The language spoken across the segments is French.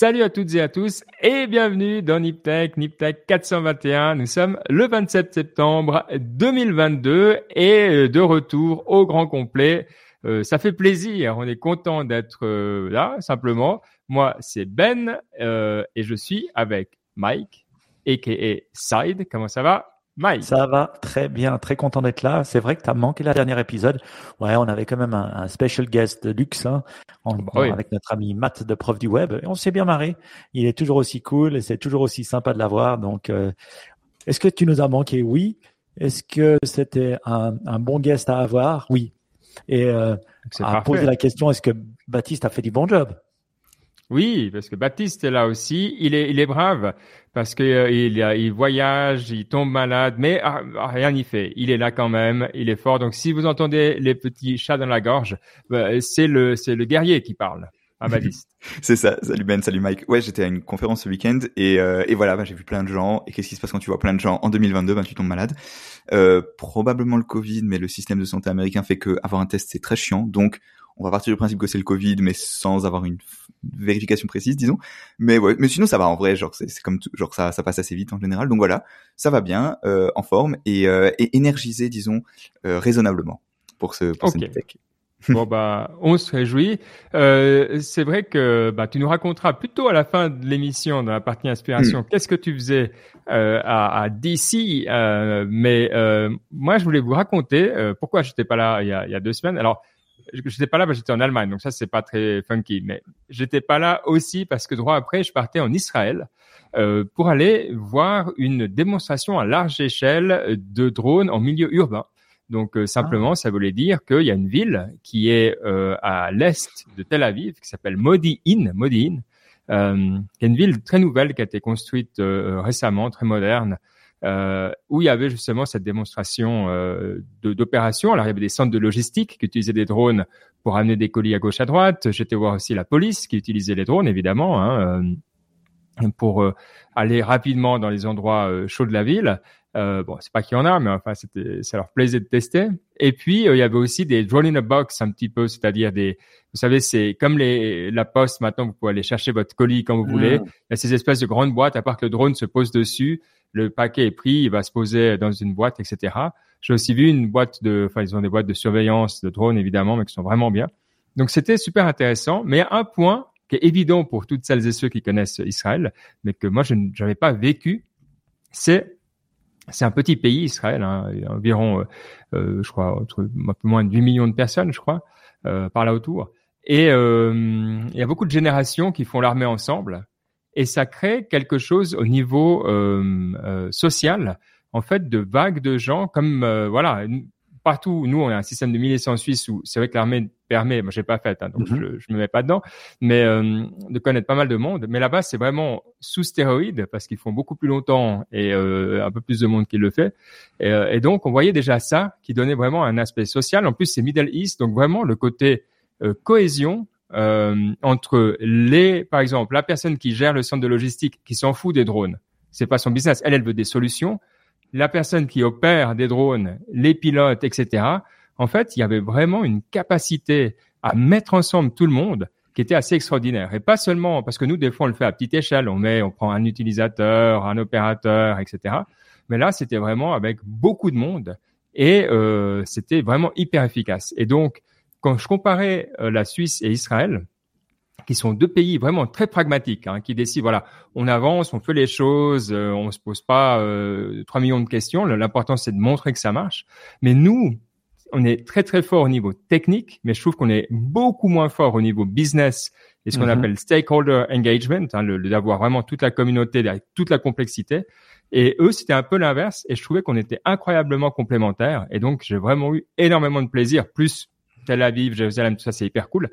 Salut à toutes et à tous et bienvenue dans Niptech, Niptech 421. Nous sommes le 27 septembre 2022 et euh, de retour au grand complet. Euh, ça fait plaisir, on est content d'être euh, là simplement. Moi, c'est Ben et je suis avec Mike, aka Side. Comment ça va? Mike. Ça va très bien, très content d'être là. C'est vrai que tu as manqué la dernière épisode. Ouais, on avait quand même un, special guest de luxe hein, bah avec notre ami Matt de Prof du Web. Et on s'est bien marré. Il est toujours aussi cool et c'est toujours aussi sympa de l'avoir. Donc, euh, est-ce que tu nous as manqué? Oui. Est-ce que c'était un, bon guest à avoir? Oui. Et euh, à poser la question, est-ce que Baptiste a fait du bon job? Oui, parce que Baptiste est là aussi. Il est, il est brave parce que euh, il, il, voyage, il tombe malade, mais ah, ah, rien n'y fait. Il est là quand même, il est fort. Donc, si vous entendez les petits chats dans la gorge, bah, c'est le, c'est le guerrier qui parle. À Baptiste. c'est ça. Salut Ben, salut Mike. Ouais, j'étais à une conférence ce week-end et, euh, et voilà, bah, j'ai vu plein de gens. Et qu'est-ce qui se passe quand tu vois plein de gens en 2022 Ben, tu tombes malade. Euh, probablement le Covid, mais le système de santé américain fait que avoir un test c'est très chiant. Donc, on va partir du principe que c'est le Covid, mais sans avoir une vérification précise, disons. Mais ouais, mais sinon ça va en vrai, genre c'est comme tout, genre ça ça passe assez vite en général. Donc voilà, ça va bien, euh, en forme et, euh, et énergisé, disons, euh, raisonnablement pour ce pour okay. Bon bah, on se réjouit. Euh, c'est vrai que bah, tu nous raconteras plutôt à la fin de l'émission, dans la partie inspiration, hmm. qu'est-ce que tu faisais euh, à, à, DC. Euh, mais euh, moi, je voulais vous raconter euh, pourquoi j'étais pas là il y a, il y a deux semaines. Alors, j'étais pas là parce que j'étais en Allemagne, donc ça c'est pas très funky. Mais j'étais pas là aussi parce que droit après, je partais en Israël euh, pour aller voir une démonstration à large échelle de drones en milieu urbain. Donc euh, simplement, ah. ça voulait dire qu'il y a une ville qui est euh, à l'est de Tel Aviv qui s'appelle Modi'in, Modi'in, euh, qui est une ville très nouvelle qui a été construite euh, récemment, très moderne, euh, où il y avait justement cette démonstration euh, d'opération. Alors il y avait des centres de logistique qui utilisaient des drones pour amener des colis à gauche à droite. J'étais voir aussi la police qui utilisait les drones évidemment hein, euh, pour euh, aller rapidement dans les endroits euh, chauds de la ville. Euh, bon, c'est pas qu'il y en a, mais enfin, ça leur plaisait de tester. Et puis, il y avait aussi des drone in a box, un petit peu, c'est-à-dire des, vous savez, c'est comme les, la poste maintenant, vous pouvez aller chercher votre colis quand vous voulez. Mm. Il y a ces espèces de grandes boîtes, à part que le drone se pose dessus le paquet est pris, il va se poser dans une boîte, etc. J'ai aussi vu une boîte de, enfin ils ont des boîtes de surveillance de drones évidemment, mais qui sont vraiment bien. Donc c'était super intéressant. Mais un point qui est évident pour toutes celles et ceux qui connaissent Israël, mais que moi je n'avais pas vécu, c'est c'est un petit pays Israël, hein, environ, euh, euh, je crois, entre un peu moins de 8 millions de personnes, je crois, euh, par là autour. Et euh, il y a beaucoup de générations qui font l'armée ensemble et ça crée quelque chose au niveau euh, euh, social, en fait, de vagues de gens comme euh, voilà partout. Nous, on a un système de militaires en Suisse où c'est vrai que l'armée permet, moi j'ai pas fait, hein, donc mm-hmm. je, je me mets pas dedans, mais euh, de connaître pas mal de monde. Mais là-bas, c'est vraiment sous stéroïdes parce qu'ils font beaucoup plus longtemps et euh, un peu plus de monde qui le fait. Et, euh, et, donc, on voyait déjà ça qui donnait vraiment un aspect social. En plus, c'est Middle East, donc vraiment le côté cohésion euh, entre les, par exemple, la personne qui gère le centre de logistique, qui s'en fout des drones, c'est pas son business. Elle, elle veut des solutions. La personne qui opère des drones, les pilotes, etc. En fait, il y avait vraiment une capacité à mettre ensemble tout le monde qui était assez extraordinaire. Et pas seulement parce que nous, des fois, on le fait à petite échelle. On met, on prend un utilisateur, un opérateur, etc. Mais là, c'était vraiment avec beaucoup de monde et euh, c'était vraiment hyper efficace. Et donc, quand je comparais euh, la Suisse et Israël, qui sont deux pays vraiment très pragmatiques, hein, qui décident, voilà, on avance, on fait les choses, euh, on se pose pas euh, 3 millions de questions. L'important, c'est de montrer que ça marche. Mais nous, on est très très fort au niveau technique, mais je trouve qu'on est beaucoup moins fort au niveau business et ce qu'on mm-hmm. appelle stakeholder engagement, hein, le, d'avoir vraiment toute la communauté, toute la complexité. Et eux, c'était un peu l'inverse, et je trouvais qu'on était incroyablement complémentaires. Et donc, j'ai vraiment eu énormément de plaisir, plus Tel Aviv, Jérusalem, tout ça, c'est hyper cool.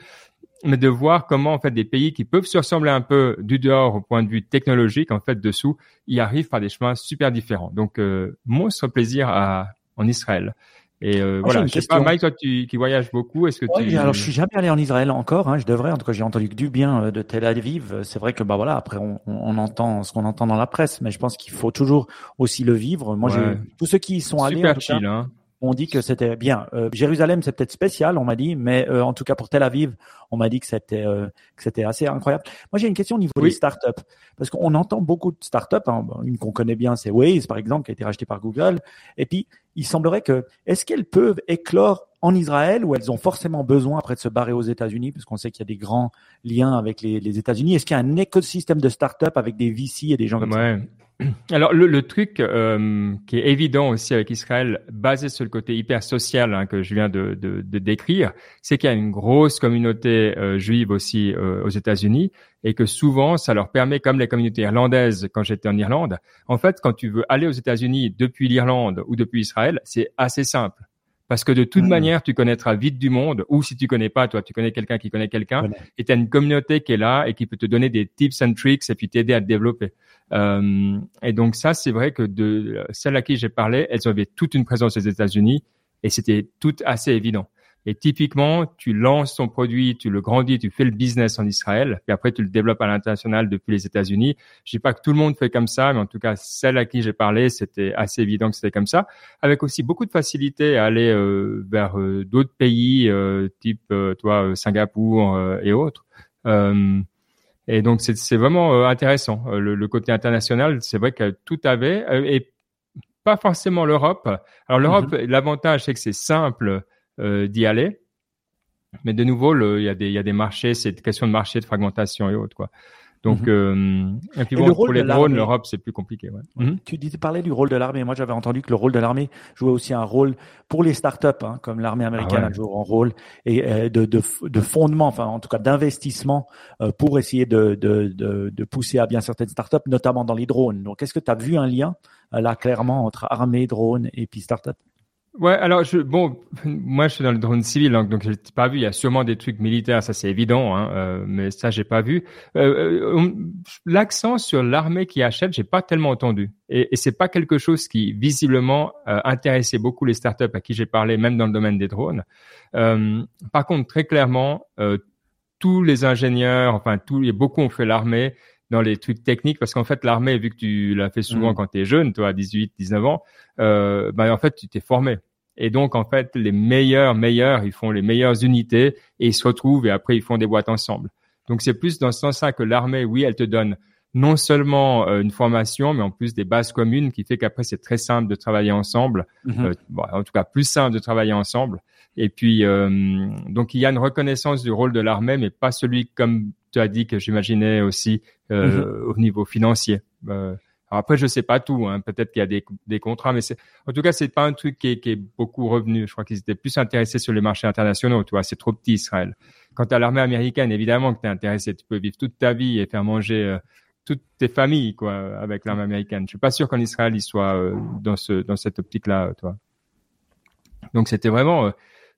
Mais de voir comment, en fait, des pays qui peuvent se ressembler un peu du dehors au point de vue technologique, en fait, dessous, y arrivent par des chemins super différents. Donc, euh, monstre plaisir à, en Israël. Et euh, voilà, je sais pas, Mike, toi tu, qui voyages beaucoup, est-ce que tu... Alors, je suis jamais allé en Israël encore. Hein, je devrais. En tout cas, j'ai entendu que du bien euh, de Tel Aviv. C'est vrai que bah voilà, après on, on entend ce qu'on entend dans la presse, mais je pense qu'il faut toujours aussi le vivre. Moi, ouais. tous ceux qui y sont allés, super chill, hein. On dit que c'était bien. Euh, Jérusalem, c'est peut-être spécial, on m'a dit, mais euh, en tout cas pour Tel Aviv, on m'a dit que c'était euh, que c'était assez incroyable. Moi, j'ai une question au niveau des startups, parce qu'on entend beaucoup de startups. Hein, une qu'on connaît bien, c'est Waze, par exemple, qui a été racheté par Google. Et puis, il semblerait que est-ce qu'elles peuvent éclore en Israël ou elles ont forcément besoin après de se barrer aux États-Unis, parce qu'on sait qu'il y a des grands liens avec les, les États-Unis? Est-ce qu'il y a un écosystème de startups avec des VC et des gens comme ouais. ça alors le, le truc euh, qui est évident aussi avec Israël, basé sur le côté hyper social hein, que je viens de, de, de décrire, c'est qu'il y a une grosse communauté euh, juive aussi euh, aux États-Unis et que souvent ça leur permet, comme les communautés irlandaises quand j'étais en Irlande, en fait quand tu veux aller aux États-Unis depuis l'Irlande ou depuis Israël, c'est assez simple. Parce que de toute mmh. manière, tu connaîtras vite du monde, ou si tu connais pas, toi, tu connais quelqu'un qui connaît quelqu'un, et tu as une communauté qui est là et qui peut te donner des tips and tricks et puis t'aider à te développer. Euh, et donc ça, c'est vrai que de celles à qui j'ai parlé, elles avaient toute une présence aux États-Unis et c'était tout assez évident. Et typiquement, tu lances ton produit, tu le grandis, tu fais le business en Israël, puis après tu le développes à l'international depuis les États-Unis. Je dis pas que tout le monde fait comme ça, mais en tout cas, celle à qui j'ai parlé, c'était assez évident que c'était comme ça, avec aussi beaucoup de facilité à aller euh, vers euh, d'autres pays, type toi Singapour et autres. Et donc c'est vraiment intéressant. Le, le, côté international, c'est vrai que tout avait et pas forcément l'Europe. Alors l'Europe, mm-hmm. l'avantage c'est que c'est simple euh, d'y aller. Mais de nouveau, il y, a des, y a des marchés, c'est une question de marché, de fragmentation et autres. Quoi. Donc, mhm. euh, et puis bon, pour les drones, l'Europe, c'est plus compliqué. Ouais. Mhm. Tu disais parler du rôle de l'armée. Moi, j'avais entendu que le rôle de l'armée jouait aussi un rôle pour les startups, hein, comme l'armée américaine ah a joué un rôle et euh, de, de, de, fondement, enfin en tout cas d'investissement euh, pour essayer de, de, de, de, pousser à bien certaines startups, notamment dans les drones. Donc, est-ce que tu as vu un lien là clairement entre armée, drone et puis startup? Ouais, alors je, bon, moi je suis dans le drone civil, donc, donc j'ai pas vu. Il y a sûrement des trucs militaires, ça c'est évident, hein, euh, mais ça j'ai pas vu. Euh, euh L'accent sur l'armée qui achète, j'ai pas tellement entendu, et, et c'est pas quelque chose qui visiblement euh, intéressait beaucoup les startups à qui j'ai parlé, même dans le domaine des drones. Euh, par contre, très clairement, tous les ingénieurs, enfin tous, et beaucoup ont fait l'armée dans les trucs techniques parce qu'en fait l'armée vu que tu l'as fait souvent mm. quand tu es jeune toi à 18 19 ans euh, bah, en fait tu t'es formé et donc en fait les meilleurs meilleurs ils font les meilleures unités et ils se retrouvent et après ils font des boîtes ensemble donc c'est plus dans ce sens-là que l'armée oui elle te donne non seulement euh, une formation mais en plus des bases communes qui fait qu'après c'est très simple de travailler ensemble mm-hmm. euh, bon, en tout cas plus simple de travailler ensemble et puis euh, donc il y a une reconnaissance du rôle de l'armée mais pas celui comme tu as dit que j'imaginais aussi euh, mhm. au niveau financier. Euh, après, je sais pas tout. Hein. Peut-être qu'il y a des, des contrats, mais c'est en tout cas, c'est pas un truc qui est, qui est beaucoup revenu. Je crois qu'ils étaient plus intéressés sur les marchés internationaux. Tu vois, c'est trop petit Israël. Quant à l'armée américaine, évidemment que tu es intéressé. Tu peux vivre toute ta vie et faire manger euh, toutes tes familles, quoi, avec l'armée américaine. Je suis pas sûr qu'en Israël, ils soient euh, dans ce dans cette optique-là, toi. Donc, c'était vraiment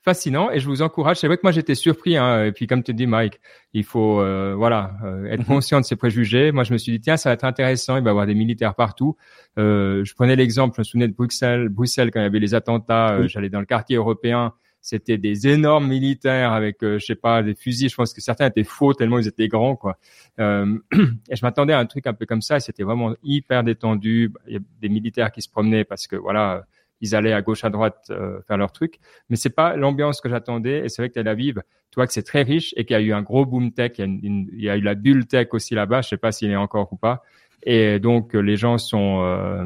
fascinant et je vous encourage. C'est vrai que moi j'étais surpris. Hein, et puis comme tu dis, Mike, il faut euh, voilà euh, être conscient de ses préjugés. Moi je me suis dit tiens ça va être intéressant. Il va y avoir des militaires partout. Euh, je prenais l'exemple. Je me souvenais de Bruxelles, Bruxelles quand il y avait les attentats. J'allais dans le quartier européen. C'était des énormes militaires avec je sais pas des fusils. Je pense que certains étaient faux tellement ils étaient grands quoi. et je m'attendais à un truc un peu comme ça. C'était vraiment hyper détendu. Il y a des militaires qui se promenaient parce que voilà ils allaient à gauche à droite euh, faire leur truc mais c'est pas l'ambiance que j'attendais et c'est vrai que Tel Aviv tu vois que c'est très riche et qu'il y a eu un gros boom tech il y a, il y a eu la bulle tech aussi là-bas je sais pas s'il est encore ou pas et donc les gens sont euh,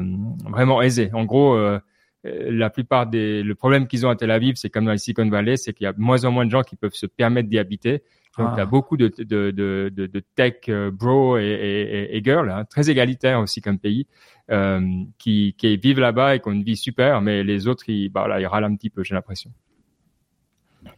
vraiment aisés en gros euh, la plupart des le problème qu'ils ont à Tel Aviv c'est comme dans la Silicon Valley c'est qu'il y a moins en moins de gens qui peuvent se permettre d'y habiter donc, il y a ah. beaucoup de, de, de, de, tech euh, bro et, et, et girl, hein, très égalitaire aussi comme pays, euh, qui, qui vivent là-bas et qui ont une vie super, mais les autres, ils, bah, là, ils râlent un petit peu, j'ai l'impression.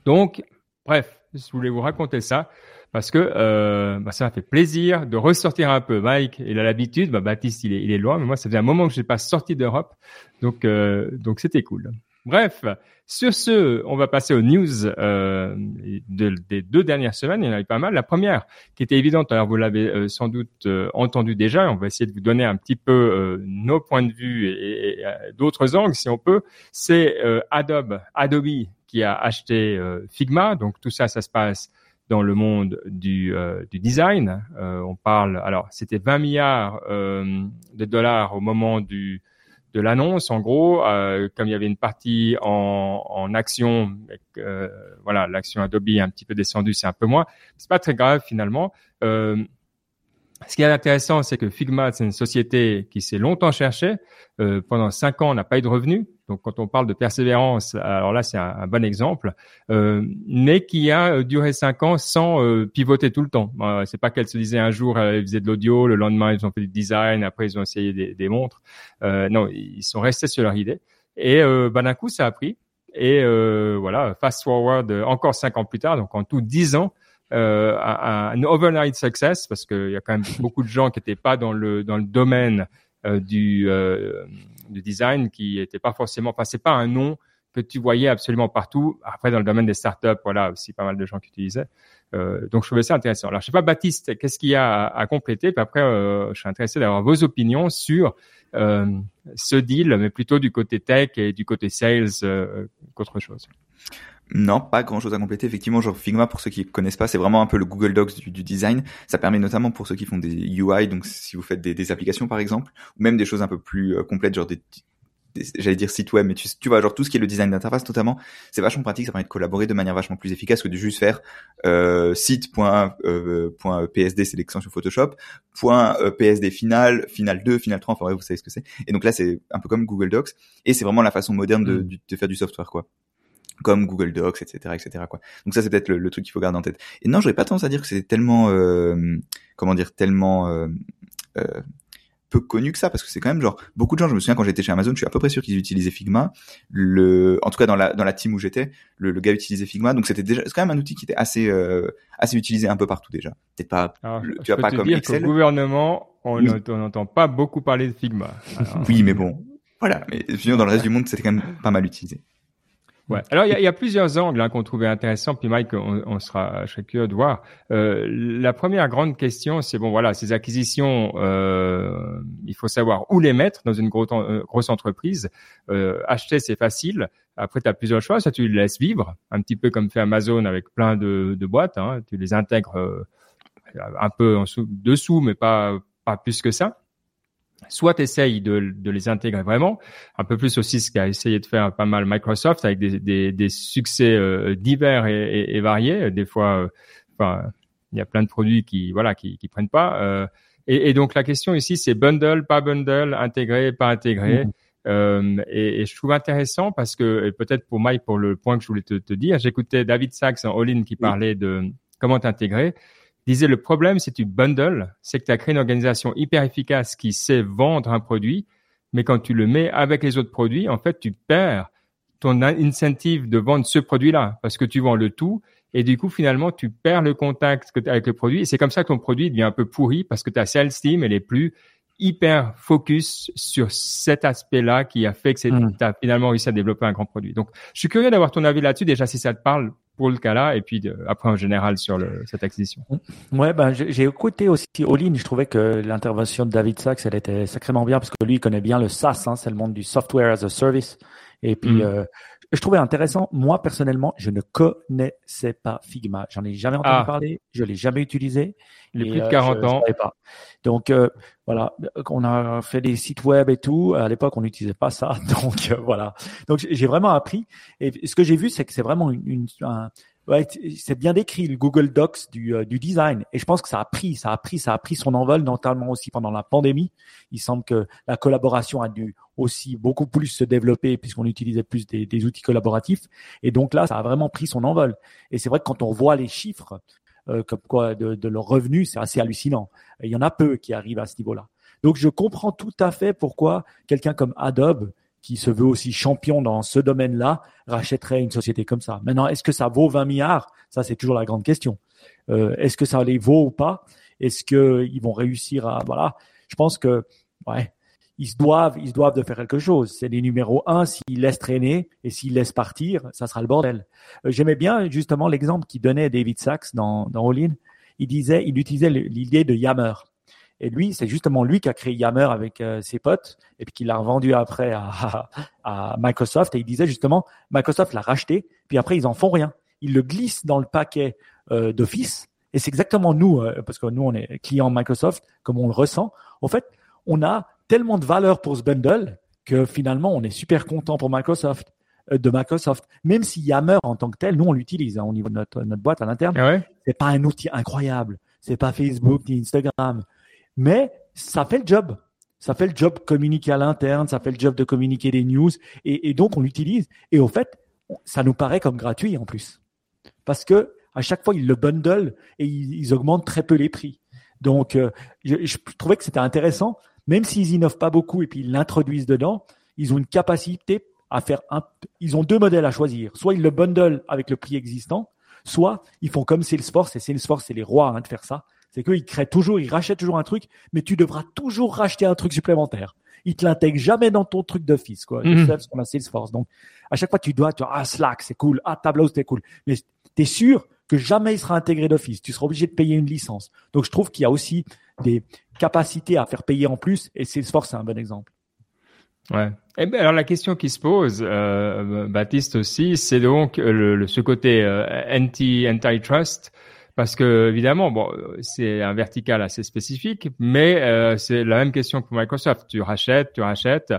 Donc, bref, je voulais vous raconter ça parce que euh, bah, ça m'a fait plaisir de ressortir un peu. Mike, il a l'habitude, bah, Baptiste, il est, il est loin, mais moi, ça faisait un moment que je n'ai pas sorti d'Europe, donc euh, donc c'était cool. Bref, sur ce, on va passer aux news euh, des deux dernières semaines. Il y en a eu pas mal. La première, qui était évidente, alors vous l'avez euh, sans doute euh, entendu déjà. On va essayer de vous donner un petit peu euh, nos points de vue et, et d'autres angles, si on peut. C'est Adobe, Adobe qui a acheté Figma. Donc tout ça, ça se passe dans le monde du, du design. on parle, alors c'était 20 milliards de dollars au moment du de l'annonce. En gros, euh, comme il y avait une partie en, en action, euh, voilà, l'action Adobe est un petit peu descendue, c'est un peu moins. C'est pas très grave finalement. Euh, ce qui est intéressant, c'est que Figma, c'est une société qui s'est longtemps cherchée. Euh, pendant cinq ans, on n'a pas eu de revenus. Donc, quand on parle de persévérance, alors là, c'est un, bon exemple. Euh, mais qui a euh, duré cinq ans sans euh, pivoter tout le temps. Euh, c'est pas qu'elle se disait un jour, ils faisaient de l'audio, le lendemain, ils ont fait du design, après, ils ont essayé des, des montres. non, ils sont restés sur leur idée. Et bah, d'un coup, ça a pris. Et voilà, fast forward, encore cinq ans plus tard, donc en tout dix ans, euh, un, overnight success parce qu'il y a quand même beaucoup de gens qui n'étaient pas dans le dans le domaine euh, du euh, du design qui n'étaient pas forcément enfin c'est pas un nom que tu voyais absolument partout. Après dans le domaine des startups voilà aussi pas mal de gens qui utilisaient. Euh, donc je trouvais ça intéressant. Alors je sais pas Baptiste qu'est-ce qu'il y a à, à compléter? Puis après euh, je suis intéressé d'avoir vos opinions sur ce deal mais plutôt du côté tech et du côté sales qu'autre chose non, pas grand chose à compléter. Effectivement, genre Figma, pour ceux qui connaissent pas, c'est vraiment un peu le Google Docs du, design. Ça permet notamment pour ceux qui font des UI, donc si vous faites des, applications par exemple, ou même des choses un peu plus euh, complètes, genre des, j'allais dire site web, mais tu, tu vois, genre tout ce qui est le design d'interface notamment, c'est vachement pratique, ça permet de collaborer de manière vachement plus efficace que de juste faire euh, site.psd, euh, c'est l'extension Photoshop, point, .psd final, final 2, final 3, enfin vous savez ce que c'est. Et donc là, c'est un peu comme Google Docs, et c'est vraiment la façon moderne de, mm. de faire du software, quoi comme Google Docs, etc., etc. Quoi. Donc ça, c'est peut-être le, truc qu'il faut garder en tête. Et non, j'aurais pas tendance à dire que c'était tellement, euh, comment dire, tellement euh, euh, peu connu que ça, parce que c'est quand même genre beaucoup de gens. Je me souviens quand j'étais chez Amazon, je suis à peu près sûr qu'ils utilisaient Figma. Le, en tout cas dans la dans la team où j'étais, le, le, gars utilisait Figma, donc c'était déjà, c'est quand même un outil qui était assez euh, assez utilisé un peu partout déjà. Peut-être pas, tu vas pas comme dire Excel. gouvernement, on n'entend pas beaucoup parler de Figma. oui, mais bon, voilà. Mais dans le reste du monde, c'était quand même pas mal utilisé. Ouais. Alors il y a, y a, plusieurs angles hein, qu'on trouvait intéressants. Puis Mike, on, on sera curieux de voir. Euh, la première grande question, c'est bon, voilà, ces acquisitions, euh, il faut savoir où les mettre dans une grosse, grosse entreprise. Euh, acheter, c'est facile. Après, tu as plusieurs choix. Soit tu les laisses vivre, un petit peu comme fait Amazon avec plein de, de boîtes. Hein. Tu les intègres euh, un peu en dessous, mais pas pas plus que ça soit essaye de, de, les intégrer vraiment, un peu plus aussi ce qu'a essayé de faire pas mal Microsoft avec des, des, des succès euh, divers et, et, variés. Des fois, euh, enfin, il y a plein de produits qui voilà qui, qui prennent pas. Euh, et, et, donc la question ici, c'est bundle, pas bundle, intégré, pas intégré. Mmh. Euh, et, et, je trouve intéressant parce que peut-être pour Mike, pour le point que je voulais te, te dire, j'écoutais David Sachs en All-in qui parlait de comment t'intégrer disait le problème, c'est tu bundle, c'est que tu as créé une organisation hyper efficace qui sait vendre un produit, mais quand tu le mets avec les autres produits, en fait, tu perds ton incentive de vendre ce produit-là parce que tu vends le tout et du coup, finalement, tu perds le contact avec le produit et c'est comme ça que ton produit devient un peu pourri parce que ta sales team, elle est plus hyper focus sur cet aspect-là qui a fait que tu hmm. as finalement réussi à développer un grand produit. Donc, je suis curieux d'avoir ton avis là-dessus. Déjà, si ça te parle, pour le cas-là et puis après en général sur le, cette acquisition. Ouais, ben j'ai écouté aussi All-in. Je trouvais que l'intervention de David Sachs, elle était sacrément bien parce que lui, il connaît bien le SaaS, hein, c'est le monde du software as a service. Et puis, mm. euh, je trouvais intéressant. Moi, personnellement, je ne connaissais pas Figma. J'en ai jamais entendu ah. parler. Je l'ai jamais utilisé. Il est plus de 40 euh, ans. Pas. Donc, euh, voilà. On a fait des sites web et tout. À l'époque, on n'utilisait pas ça. Donc, euh, voilà. Donc, j'ai vraiment appris. Et ce que j'ai vu, c'est que c'est vraiment une, une un, c'est bien décrit le Google Docs du, euh, du design. Et je pense que ça a pris, ça a pris, ça a pris son envol, notamment aussi pendant la pandémie. Il semble que la collaboration a dû aussi beaucoup plus se développer puisqu'on utilisait plus des, outils collaboratifs. Et donc là, ça a vraiment pris son envol. Et c'est vrai que quand on voit les chiffres, euh, comme quoi de, de leurs revenus, c'est assez hallucinant. il y en a peu qui arrivent à ce niveau-là. Donc je comprends tout à fait pourquoi quelqu'un comme Adobe qui se veut aussi champion dans ce domaine-là, rachèterait une société comme ça. Maintenant, est-ce que ça vaut 20 milliards? Ça, c'est toujours la grande question. Euh, est-ce que ça les vaut ou pas? Est-ce qu'ils vont réussir à voilà Je pense que ouais, ils se doivent, ils se doivent de faire quelque chose. C'est les numéros un. S'ils laissent traîner et s'ils laissent partir, ça sera le bordel. Euh, j'aimais bien justement l'exemple qu'il donnait David Sachs dans, dans All In. Il disait, il utilisait l'idée de Yammer. Et lui, c'est justement lui qui a créé Yammer avec euh, ses potes et puis qui l'a revendu après à, à, Microsoft. Et il disait justement, Microsoft l'a racheté, puis après ils en font rien. Ils le glissent dans le paquet euh, d'Office. Et c'est exactement nous, euh, parce que nous on est clients Microsoft, comme on le ressent. En fait, on a tellement de valeur pour ce bundle que finalement, on est super content pour Microsoft de Microsoft. Même si Yammer en tant que tel, nous on l'utilise hein, au niveau de notre, notre boîte à l'interne. Ah C'est pas un outil incroyable. C'est pas Facebook ni Instagram, mais ça fait le job. Ça fait le job communiquer à l'interne, ça fait le job de communiquer des news, et, donc on l'utilise. Et au fait, ça nous paraît comme gratuit en plus, parce que à chaque fois ils le bundle et ils, augmentent très peu les prix. Donc euh, je, je, trouvais que c'était intéressant, même s'ils innovent pas beaucoup et puis ils l'introduisent dedans, ils ont une capacité à faire un. Ils ont deux modèles à choisir. Soit ils le bundle avec le prix existant, soit ils font comme Salesforce et Salesforce c'est les rois hein, de faire ça c'est qu'ils créent toujours, ils rachètent toujours un truc, mais tu devras toujours racheter un truc supplémentaire. Ils te l'intègrent jamais dans ton truc d'office, quoi. Mm -hmm. qu'on a Salesforce. Donc, à chaque fois, tu dois, tu vois, ah, Slack, c'est cool. Ah, Tableau, c'est cool. Mais tu es sûr que jamais il sera intégré d'office. Tu seras obligé de payer une licence. Donc, je trouve qu'il y a aussi des capacités à faire payer en plus et Salesforce, c'est un bon exemple. Ouais. Eh ben alors la question qui se pose, euh, Baptiste aussi, c'est donc le, ce côté euh, anti antitrust parce que évidemment, bon, c'est un vertical assez spécifique, mais euh, c'est la même question pour Microsoft. Tu rachètes, tu rachètes.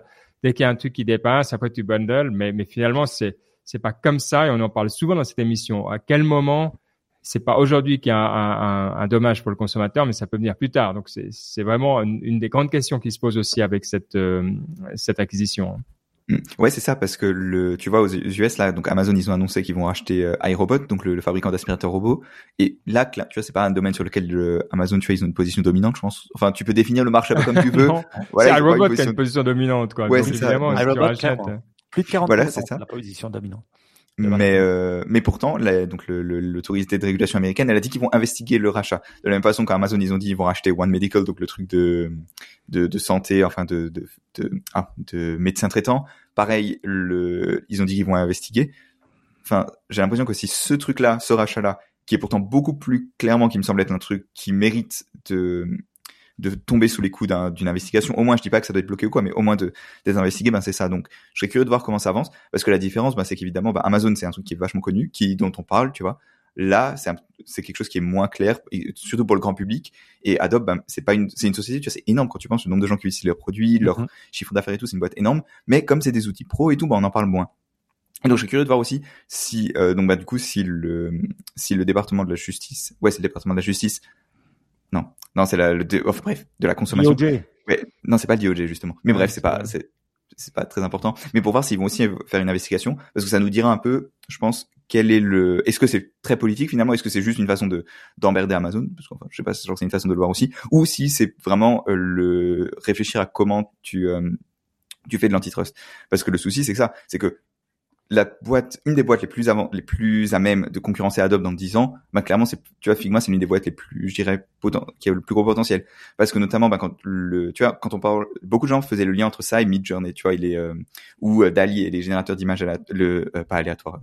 Dès qu'il y a un truc qui dépasse, après tu bundles, mais, mais finalement c'est c'est pas comme ça et on en parle souvent dans cette émission. À quel moment c'est pas aujourd'hui qu'il y a un, un, un, dommage pour le consommateur, mais ça peut venir plus tard. Donc c'est vraiment une, une, des grandes questions qui se pose aussi avec cette euh, cette acquisition. Mm. Ouais, c'est ça, parce que le, tu vois, aux US, là, donc Amazon, ils ont annoncé qu'ils vont acheter euh, iRobot, donc le, fabricant d'aspirateurs robots. Et là, tu vois, c'est pas un domaine sur lequel le, Amazon, tu vois, ils ont une position dominante, je pense. Enfin, tu peux définir le marché comme tu veux. voilà, c'est iRobot qui a une position dominante, quoi. Ouais, c'est ça. Plus de 40% voilà, c'est ça. la position dominante. Mais euh, mais pourtant, la, donc l'autorité de régulation américaine, elle a dit qu'ils vont investiguer le rachat. De la même façon qu'Amazon, ils ont dit ils vont racheter One Medical, donc le truc de de, de santé, enfin de de de, ah, de médecins traitants. Pareil, le, ils ont dit qu'ils vont investiguer. Enfin, j'ai l'impression que si ce truc-là, ce rachat-là, qui est pourtant beaucoup plus clairement, qui me semble être un truc qui mérite de de tomber sous les coups d'une investigation. Au moins, je dis pas que ça doit être bloqué ou quoi, mais au moins de d'être investigué, ben c'est ça. Donc, je serais curieux de voir comment ça avance, parce que la différence, ben, c'est qu'évidemment, ben, Amazon, c'est un truc qui est vachement connu, qui dont on parle, tu vois. Là, c'est quelque chose qui est moins clair, et surtout pour le grand public. Et Adobe, ben, c'est pas une, c'est une société, tu vois, c'est énorme quand tu penses le nombre de gens qui utilisent leurs produits, leur mm-hmm. chiffre d'affaires et tout, c'est une boîte énorme. Mais comme c'est des outils pro et tout, ben, on en parle moins. Et donc je suis curieux de voir aussi si euh, donc bah du coup si le si le département de la justice ouais c'est le département de la justice non, non, c'est le bref de la consommation. Non, c'est pas le DOJ justement. Mais bref, c'est pas c'est c'est pas très important. Mais pour voir s'ils vont aussi faire une investigation, parce que ça nous dira un peu, je pense, quel est le. Est-ce que c'est très politique finalement? Est-ce que c'est juste une façon de d'emmerder Amazon? Parce que je sais pas, genre c'est une façon de le voir aussi, ou si c'est vraiment euh, le réfléchir à comment tu euh, tu fais de l'antitrust. Parce que le souci, c'est que ça, c'est que la boîte, une des boîtes les plus avant, les plus à même de concurrencer Adobe dans 10 ans, bah clairement c'est, tu vois, Figma c'est l'une des boîtes les plus, je dirais, qui a le plus gros potentiel. Parce que notamment, bah, quand le, tu vois, quand on parle, beaucoup de gens faisaient le lien entre ça et Midjourney, tu vois, il est, euh, ou euh, Dali et les générateurs d'images, le, euh, pas aléatoire,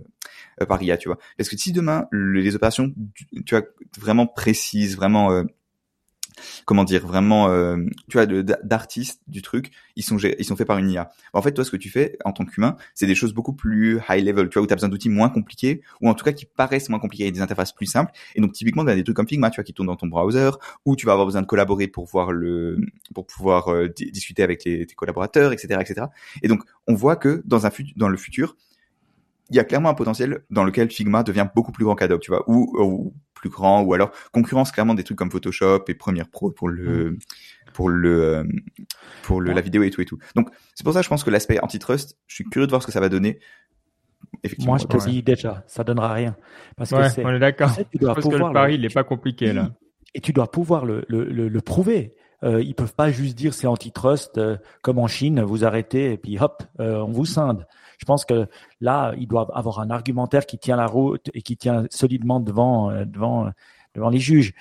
euh, par IA, tu vois. Parce que si demain les opérations, tu vois, vraiment précises, vraiment comment dire vraiment euh, tu vois d'artistes du truc ils sont ils sont faits par une IA en fait toi ce que tu fais en tant qu'humain c'est des choses beaucoup plus high level tu vois où tu as besoin d'outils moins compliqués ou en tout cas qui paraissent moins compliqués et des interfaces plus simples. Et donc typiquement dans des trucs comme Figma tu vois qui tournent dans ton browser ou tu vas avoir besoin de collaborer pour voir le pour pouvoir euh, discuter avec les, tes collaborateurs etc etc et donc on voit que dans un dans le futur il y a clairement un potentiel dans lequel Figma devient beaucoup plus grand qu'Adobe, tu vois, ou, ou plus grand, ou alors concurrence clairement des trucs comme Photoshop et Premiere Pro pour le mm. pour le euh, pour le, la vidéo et tout et tout. Donc c'est pour ça que je pense que l'aspect antitrust, je suis curieux de voir ce que ça va donner. Moi, je te dis déjà, ça donnera rien. Parce que c'est, on est d'accord. Parce que le pari, il est pas compliqué là. Et tu dois pouvoir le, le, le, prouver. Euh, ils peuvent pas juste dire c'est antitrust euh, comme en Chine, vous arrêtez et puis hop, euh, on vous scinde. Je pense que là, ils doivent avoir un argumentaire qui tient la route et qui tient solidement devant euh, devant devant les juges.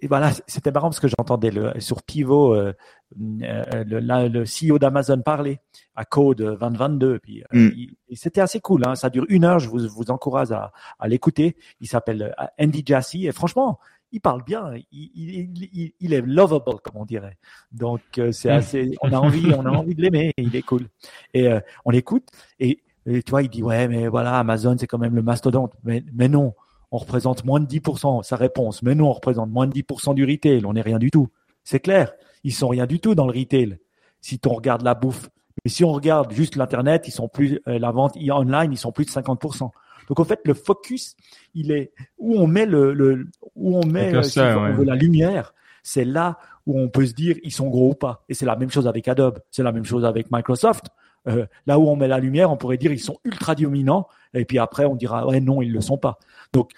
Et voilà, c'était marrant parce que j'entendais sur Pivot euh, euh, le, le, CEO d'Amazon parler à Code 2022. Puis mm. c'était assez cool. Hein, ça dure une heure. Je vous, vous encourage à, à l'écouter. Il s'appelle Andy Jassy et franchement, il parle bien, il, il, il, est lovable comme on dirait. Donc euh, c'est hmm. assez, on a envie, on a envie de l'aimer. Il est cool. Et euh, on l'écoute et, et, tu vois, il dit ouais, mais voilà, Amazon c'est quand même le mastodonte. Mais, mais non, on représente moins de 10%. Sa réponse, mais non, on représente moins de 10% du retail. On n'est rien du tout. C'est clair, ils sont rien du tout dans le retail. Si on regarde la bouffe, Mais si on regarde juste l'internet, ils sont plus euh, la vente online, ils sont plus de 50%. Donc en fait, le focus, il est où on met le, le où on met euh, la lumière, c'est là où on peut se dire ils sont gros ou pas. Et c'est la même chose avec Adobe, c'est la même chose avec Microsoft. Euh, là où on met la lumière, on pourrait dire ils sont ultra dominants, et puis après on dira ouais non ils le sont pas. Donc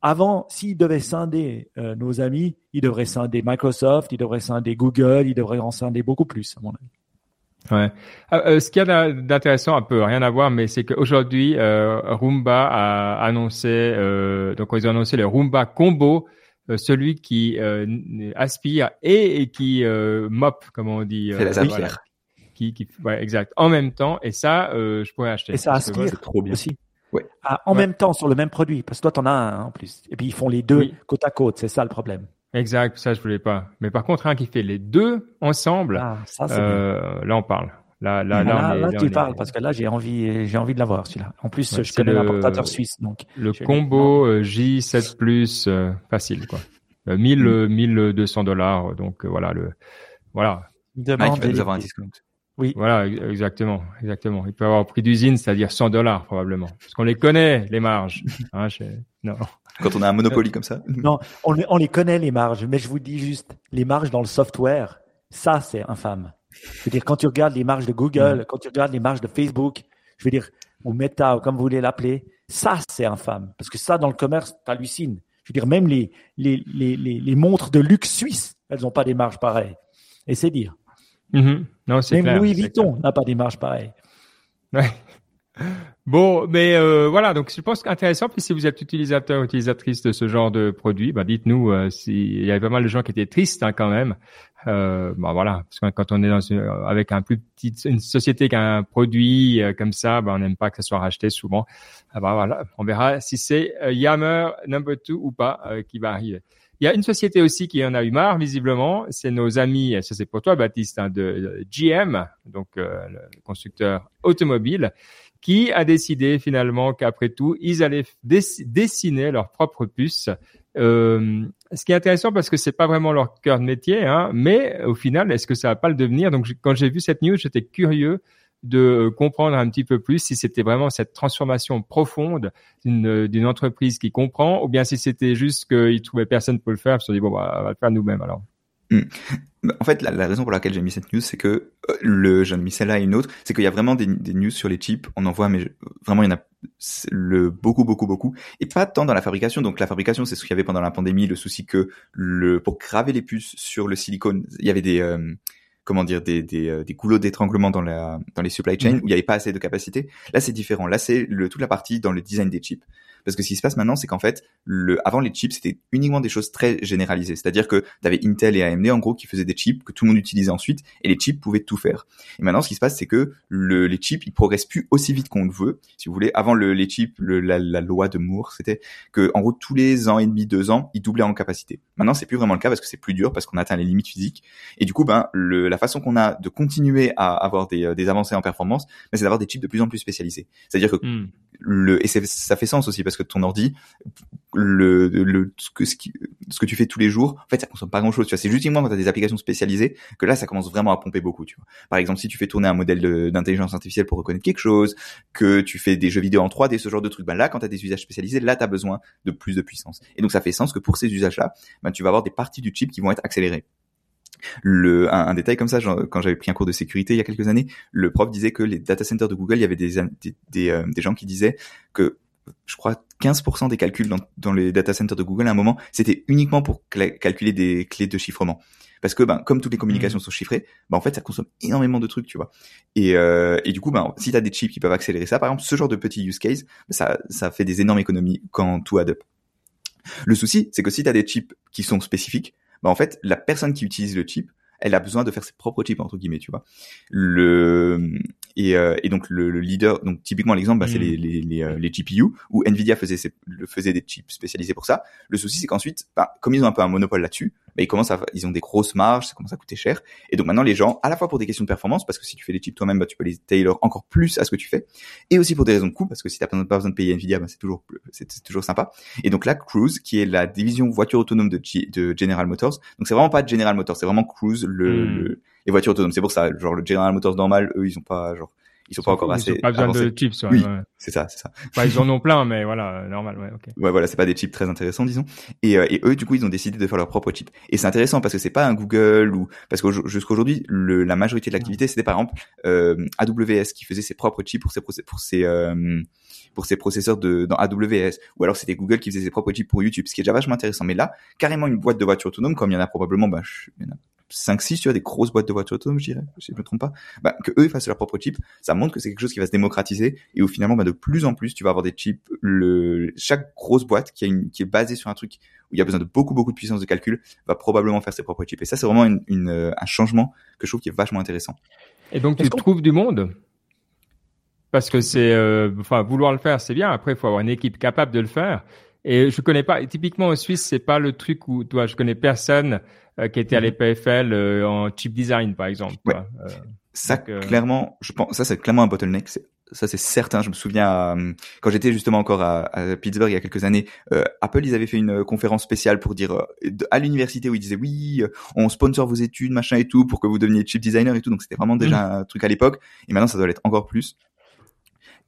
avant, s'ils devaient scinder euh, nos amis, ils devraient scinder Microsoft, ils devraient scinder Google, ils devraient en scinder beaucoup plus, à mon avis. Ouais. Euh, euh, ce qu'il y a d'intéressant, un peu rien à voir, mais c'est qu'aujourd'hui, euh, Roomba a annoncé, euh, donc ils ont annoncé le Roomba Combo, celui qui aspire et, et qui mop, comme on dit. C'est la voilà, qui, qui, ouais, exact. En même temps, et ça, je pourrais acheter. Et ça aspire trop bien. aussi. Ouais. Ah, en même temps sur le même produit, parce que toi, t'en as un en plus. Et puis ils font les deux côte à côte, c'est ça le problème. Exact, ça je voulais pas. Mais par contre, un qui fait les deux ensemble, ah, ça, euh, là on parle. Là, là, là, là, tu parles parce que là j'ai envie, j'ai envie de l'avoir celui-là. En plus, je connais l'importateur suisse, donc le combo euh, J7 Plus euh, facile quoi. 1000 mm. 1200 dollars, donc voilà le voilà. Demande ah, avoir un discount. Oui. Voilà, exactement, exactement. Il peut avoir un prix d'usine, c'est-à-dire 100 dollars probablement, parce qu'on les connaît les marges. Hein, Non. Quand on a un Monopoly comme ça. Non, on, on les connaît les marges, mais je vous dis juste, les marges dans le software, ça c'est infâme. Je veux dire, quand tu regardes les marges de Google, quand tu regardes les marges de Facebook, je veux dire, ou Meta, ou comme vous voulez l'appeler, ça c'est infâme. Parce que ça, dans le commerce, t'hallucines. Je veux dire, même les, les, les, les, les montres de luxe suisses, elles n'ont pas des marges pareilles. Et c'est dire. Mm-hmm. Non, Même Louis Vuitton n'a pas des marges pareilles. Ouais. Bon, mais euh, voilà, donc je pense qu'intéressant, puis si vous êtes utilisateur, utilisatrice de ce genre de produit, bah dites-nous euh, s'il y avait pas mal de gens qui étaient tristes hein, quand même. Euh, bah voilà, parce que quand on est dans une, avec un plus petit, une société qui a un produit euh, comme ça, bah on n'aime pas que ça soit racheté souvent. Ah bah voilà, on verra si c'est Yammer number two ou pas qui va arriver. Il y a une société aussi qui en a eu marre, visiblement. C'est nos amis, ça c'est pour toi, Baptiste, hein, de, GM, donc euh, le constructeur automobile, qui a décidé finalement qu'après tout, ils allaient dessiner leur propre puce. Euh, ce qui est intéressant parce que c'est pas vraiment leur cœur de métier, hein, mais au final, est-ce que ça va pas le devenir? Donc, quand j'ai vu cette news, j'étais curieux de comprendre un petit peu plus si c'était vraiment cette transformation profonde d'une entreprise qui comprend, ou bien si c'était juste qu'ils trouvaient personne pour le faire, ils se sont dit bon bah, on va le faire nous-mêmes alors. Hmm. En fait, la, raison pour laquelle j'ai mis cette news, c'est que euh, le, j'en ai mis celle-là et une autre, c'est qu'il y a vraiment des, des, news sur les chips. On en voit, mais vraiment, il y en a le beaucoup, beaucoup, beaucoup, et pas tant dans la fabrication. Donc, la fabrication, c'est ce qu'il y avait pendant la pandémie, le souci que le pour graver les puces sur le silicone, il y avait des euh, comment dire des des, euh, des goulots d'étranglement dans la dans les supply chains mm. où il n'y avait pas assez de capacité. Là, c'est différent. Là, c'est le toute la partie dans le design des chips. Parce que ce qui se passe maintenant, c'est qu'en fait, le, avant les chips, c'était uniquement des choses très généralisées. C'est-à-dire que tu avais Intel et AMD en gros qui faisaient des chips que tout le monde utilisait ensuite et les chips pouvaient tout faire. Et maintenant, ce qui se passe, c'est que le, les chips, ils progressent plus aussi vite qu'on le veut. Si vous voulez, avant le, les chips, le, la, la, loi de Moore, c'était que en gros tous les ans et demi, deux ans, ils doublaient en capacité. Maintenant, c'est plus vraiment le cas parce que c'est plus dur parce qu'on atteint les limites physiques. Et du coup, ben le, la façon qu'on a de continuer à avoir des, euh, des avancées en performance, ben, c'est d'avoir des chips de plus en plus spécialisés. C'est-à-dire que hmm. le et ça fait sens aussi parce que ton ordi, le, le ce que ce, que tu fais tous les jours, en fait, ça consomme pas grand-chose. Tu vois, c'est justement quand tu as des applications spécialisées que là, ça commence vraiment à pomper beaucoup. Tu vois. Par exemple, si tu fais tourner un modèle d'intelligence artificielle pour reconnaître quelque chose, que tu fais des jeux vidéo en 3D, ce genre de trucs, ben là, quand tu as des usages spécialisés, là, tu as besoin de plus de puissance. Et donc, ça fait sens que pour ces usages-là, ben, tu vas avoir des parties du chip qui vont être accélérées. Le, un, détail comme ça, quand j'avais pris un cours de sécurité il y a quelques années, le prof disait que les data centers de Google, il y avait des, des, des, euh, des gens qui disaient que je crois 15% des calculs dans, dans, les data centers de Google à un moment, c'était uniquement pour calculer des clés de chiffrement. Parce que ben, comme toutes les communications mmh. sont chiffrées, ben, en fait ça consomme énormément de trucs, tu vois. Et, euh, et du coup, ben, si tu as des chips qui peuvent accélérer ça, par exemple, ce genre de petit use case, ça, ça fait des énormes économies quand tout add up. Le souci, c'est que si tu as des chips qui sont spécifiques, ben, en fait, la personne qui utilise le chip, elle a besoin de faire ses propres chips entre guillemets, tu vois. Le et, euh, et donc le, leader, donc typiquement l'exemple, bah, c'est mm. les les les, euh, les, GPU où Nvidia faisait faisait des chips spécialisés pour ça. Le souci c'est qu'ensuite, bah, comme ils ont un peu un monopole là-dessus, bah, ils commencent à, ils ont des grosses marges, ça commence à coûter cher. Et donc maintenant, les gens, à la fois pour des questions de performance, parce que si tu fais les chips toi-même, bah, tu peux les tailor encore plus à ce que tu fais, et aussi pour des raisons de coût, parce que si t'as pas besoin de payer Nvidia, bah, c'est toujours, c'est toujours sympa. Et donc là, Cruise, qui est la division voiture autonome de, de General Motors, donc c'est vraiment pas General Motors, c'est vraiment Cruise, le, hmm. le, les voitures autonomes. C'est pour ça, genre le General Motors normal, eux, ils ont pas, genre, ils sont pas encore assez. Ils pas besoin de chips. Ouais, oui, c'est ça, c'est ça. Enfin, ils en ont plein, mais voilà, normal, ouais, ok. Ouais, voilà, c'est pas des chips très intéressants, disons. Et, euh, et eux, du coup, ils ont décidé de faire leur propre chip. Et c'est intéressant parce que c'est pas un Google ou parce que jusqu'aujourd'hui, la majorité de l'activité, c'était par exemple euh, AWS qui faisait ses propres chips pour ses pour ses euh, pour ses processeurs de dans AWS, ou alors c'était Google qui faisait ses propres chips pour YouTube, ce qui est déjà vachement intéressant. Mais là, carrément une boîte de voiture autonome, comme il y en a probablement, bah, il y en a 5-6, tu vois, des grosses boîtes de voitures autonomes, je dirais, si je me trompe pas, bah, que eux fassent leur propre chip, ça montre que c'est quelque chose qui va se démocratiser et où finalement, bah, de plus en plus, tu vas avoir des chips, le, chaque grosse boîte qui, a une, qui est basée sur un truc où il y a besoin de beaucoup, beaucoup de puissance de calcul, va probablement faire ses propres chips. Et ça, c'est vraiment une, une, un changement que je trouve qui est vachement intéressant. Et donc, tu trouves du monde? Parce que c'est, euh, enfin, vouloir le faire, c'est bien. Après, il faut avoir une équipe capable de le faire. Et je connais pas. Typiquement en Suisse, c'est pas le truc où, toi, je connais personne euh, qui était à mhm. l'EPFL euh, en chip design, par exemple. Ouais. Euh, ça, clairement, je pense, ça c'est clairement un bottleneck. Ça c'est certain. Je me souviens quand j'étais justement encore à, à, Pittsburgh il y a quelques années, Apple ils avaient fait une conférence spéciale pour dire à l'université où ils disaient oui, on sponsor vos études, machin et tout pour que vous deveniez chip designer et tout. Donc c'était vraiment déjà mhm. un truc à l'époque. Et maintenant ça doit l'être encore plus.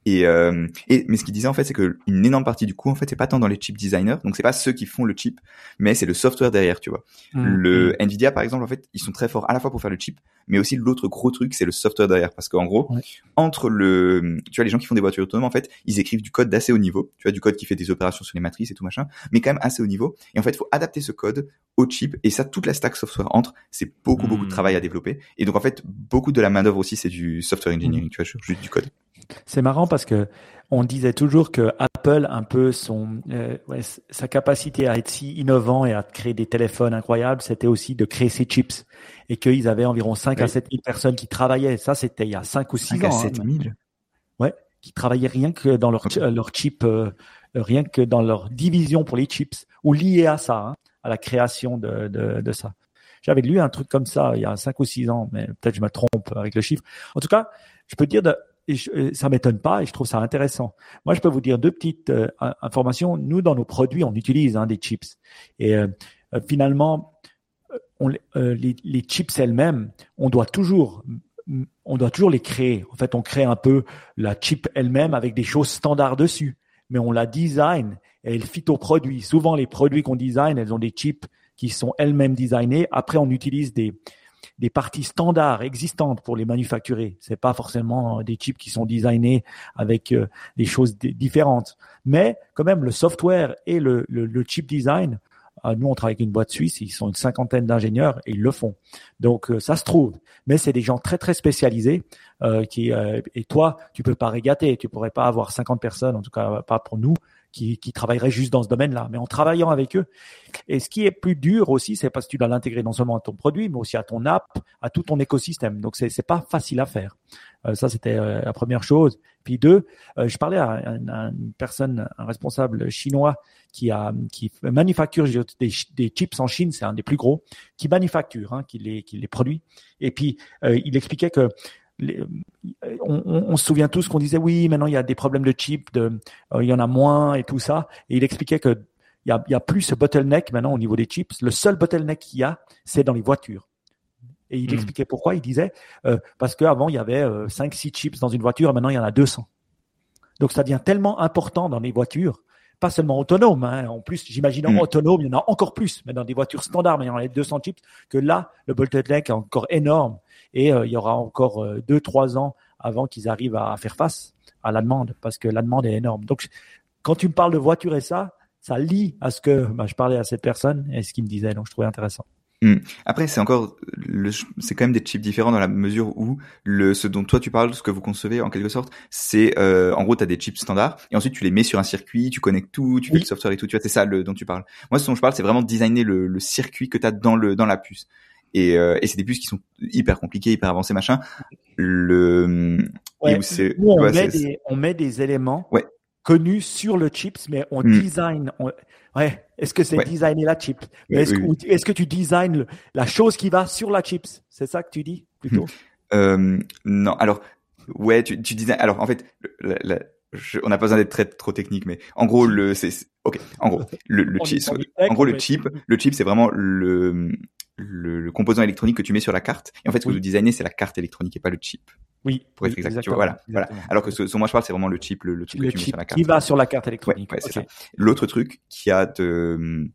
Et, euh, et mais ce qu'il disait en fait, c'est que une énorme partie du coup, en fait, c'est pas tant dans les chip designers, donc c'est pas ceux qui font le chip, mais c'est le software derrière, tu vois. Mmh, le mmh. Nvidia par exemple, en fait, ils sont très forts à la fois pour faire le chip, mais aussi l'autre gros truc, c'est le software derrière, parce qu'en gros, entre le, tu vois, les gens qui font des voitures autonomes, en fait, ils écrivent du code d'assez haut niveau, tu vois, du code qui fait des opérations sur les matrices et tout machin, mais quand même assez haut niveau. Et en fait, faut adapter ce code au chip, et ça, toute la stack software entre, c'est beaucoup beaucoup de mmh. travail à développer. Et donc en fait, beaucoup de la main d'œuvre aussi, c'est du software engineering, tu vois, juste du code. C'est marrant parce que on disait toujours que Apple, un peu son, euh, sa capacité à être si innovant et à créer des téléphones incroyables, c'était aussi de créer ses chips et qu'ils avaient environ 5 à 7 000 personnes qui travaillaient. Ça, c'était il y a 5 ou 6 ans. 7 000 hein, Ouais, qui travaillaient rien que dans leur, leur chip, euh, rien que dans leur division pour les chips ou liés à ça, hein, à la création de, de, de ça. J'avais lu un truc comme ça il y a 5 ou 6 ans, mais peut-être je me trompe avec le chiffre. En tout cas, je peux dire de, et euh, ça m'étonne pas et je trouve ça intéressant. Moi, je peux vous dire deux petites euh, informations. Nous, dans nos produits, on utilise hein, des chips. Et euh, finalement, on, les, les, chips elles-mêmes, on doit toujours on doit toujours les créer. En fait, on crée un peu la chip elle-même avec des choses standards dessus, mais on la design et elle fit au produit. Souvent, les produits qu'on design, elles ont des chips qui sont elles-mêmes designées. Après, on utilise des des parties standards existantes pour les manufacturer. C'est pas forcément des chips qui sont designés avec euh, des choses différentes, mais quand même le software et le, le, chip design. Euh, nous, on travaille avec une boîte suisse, ils sont une cinquantaine d'ingénieurs et ils le font. Donc, euh, ça se trouve. Mais c'est des gens très, très spécialisés qui, et toi, tu peux pas régater. Tu pourrais pas avoir 50 personnes, en tout cas pas pour nous, qui, qui juste dans ce domaine-là, mais en travaillant avec eux. Et ce qui est plus dur aussi, c'est parce que tu dois l'intégrer non seulement à ton produit, mais aussi à ton app, à tout ton écosystème. Donc c'est c'est pas facile à faire. Euh, ça c'était euh, la première chose. Puis deux, euh, je parlais à, une personne, un responsable chinois qui a qui manufacture des, des chips en Chine, c'est un des plus gros, qui manufacture, hein, qui les qui les produit. Et puis il expliquait que on, se souvient tous qu'on disait oui, maintenant il y a des problèmes de chip, de, euh, il y en a moins et tout ça. Et il expliquait que il y a, y a plus ce bottleneck maintenant au niveau des chips. Le seul bottleneck qu'il y a, c'est dans les voitures. Et il hmm. expliquait pourquoi. Il disait euh, parce qu'avant il y avait euh, 5-6 chips dans une voiture, et maintenant il y en a 200. Donc ça devient tellement important dans les voitures pas seulement autonome. Hein. En plus, j'imagine mm. autonome, il y en a encore plus, mais dans des voitures standards, mais il y en a 200 chips, que là, le bottleneck est encore énorme et euh, il y aura encore euh, deux, trois ans avant qu'ils arrivent à, faire face à la demande, parce que la demande est énorme. Donc, quand tu me parles de voiture et ça, ça lie à ce que bah, je parlais à cette personne et ce qu'il me disait. Donc, je trouvais intéressant. Hmm. Après, c'est encore, c'est quand même des chips différents dans la mesure où le, ce dont toi tu parles, ce que vous concevez en quelque sorte, c'est, euh, en gros, tu as des chips standards et ensuite tu les mets sur un circuit, tu connectes tout, tu fais le software et tout, tu vois, c'est ça le, dont tu parles. Moi, ce dont je parle, c'est vraiment designer le, le circuit que tu as dans le dans la puce. Et, euh, et c'est des puces qui sont hyper compliquées, hyper avancées, machin. Le, ouais, on, met des, on met des éléments ouais connu sur le chips, mais on hmm. design. ouais. Est-ce que c'est designer la chip Est-ce que tu designs la chose qui va sur la chips? C'est ça que tu dis plutôt? Hmm. euh, Non. Alors, ouais, tu, tu disais. Alors, en fait, on n'a pas besoin d'être très trop technique, mais en gros, le, c'est, ok. En gros, le, le chip, en gros, le chip, le chip, c'est vraiment le, le, composant électronique que tu mets sur la carte. Et en fait, ce que vous designez, c'est la carte électronique et pas le chip. Oui. Pour être exact. voilà, voilà. Alors que ce, ce moi je parle, c'est vraiment le chip, le, le chip que tu mets sur la carte. Qui va sur la carte électronique. Ouais. L'autre truc qui a de,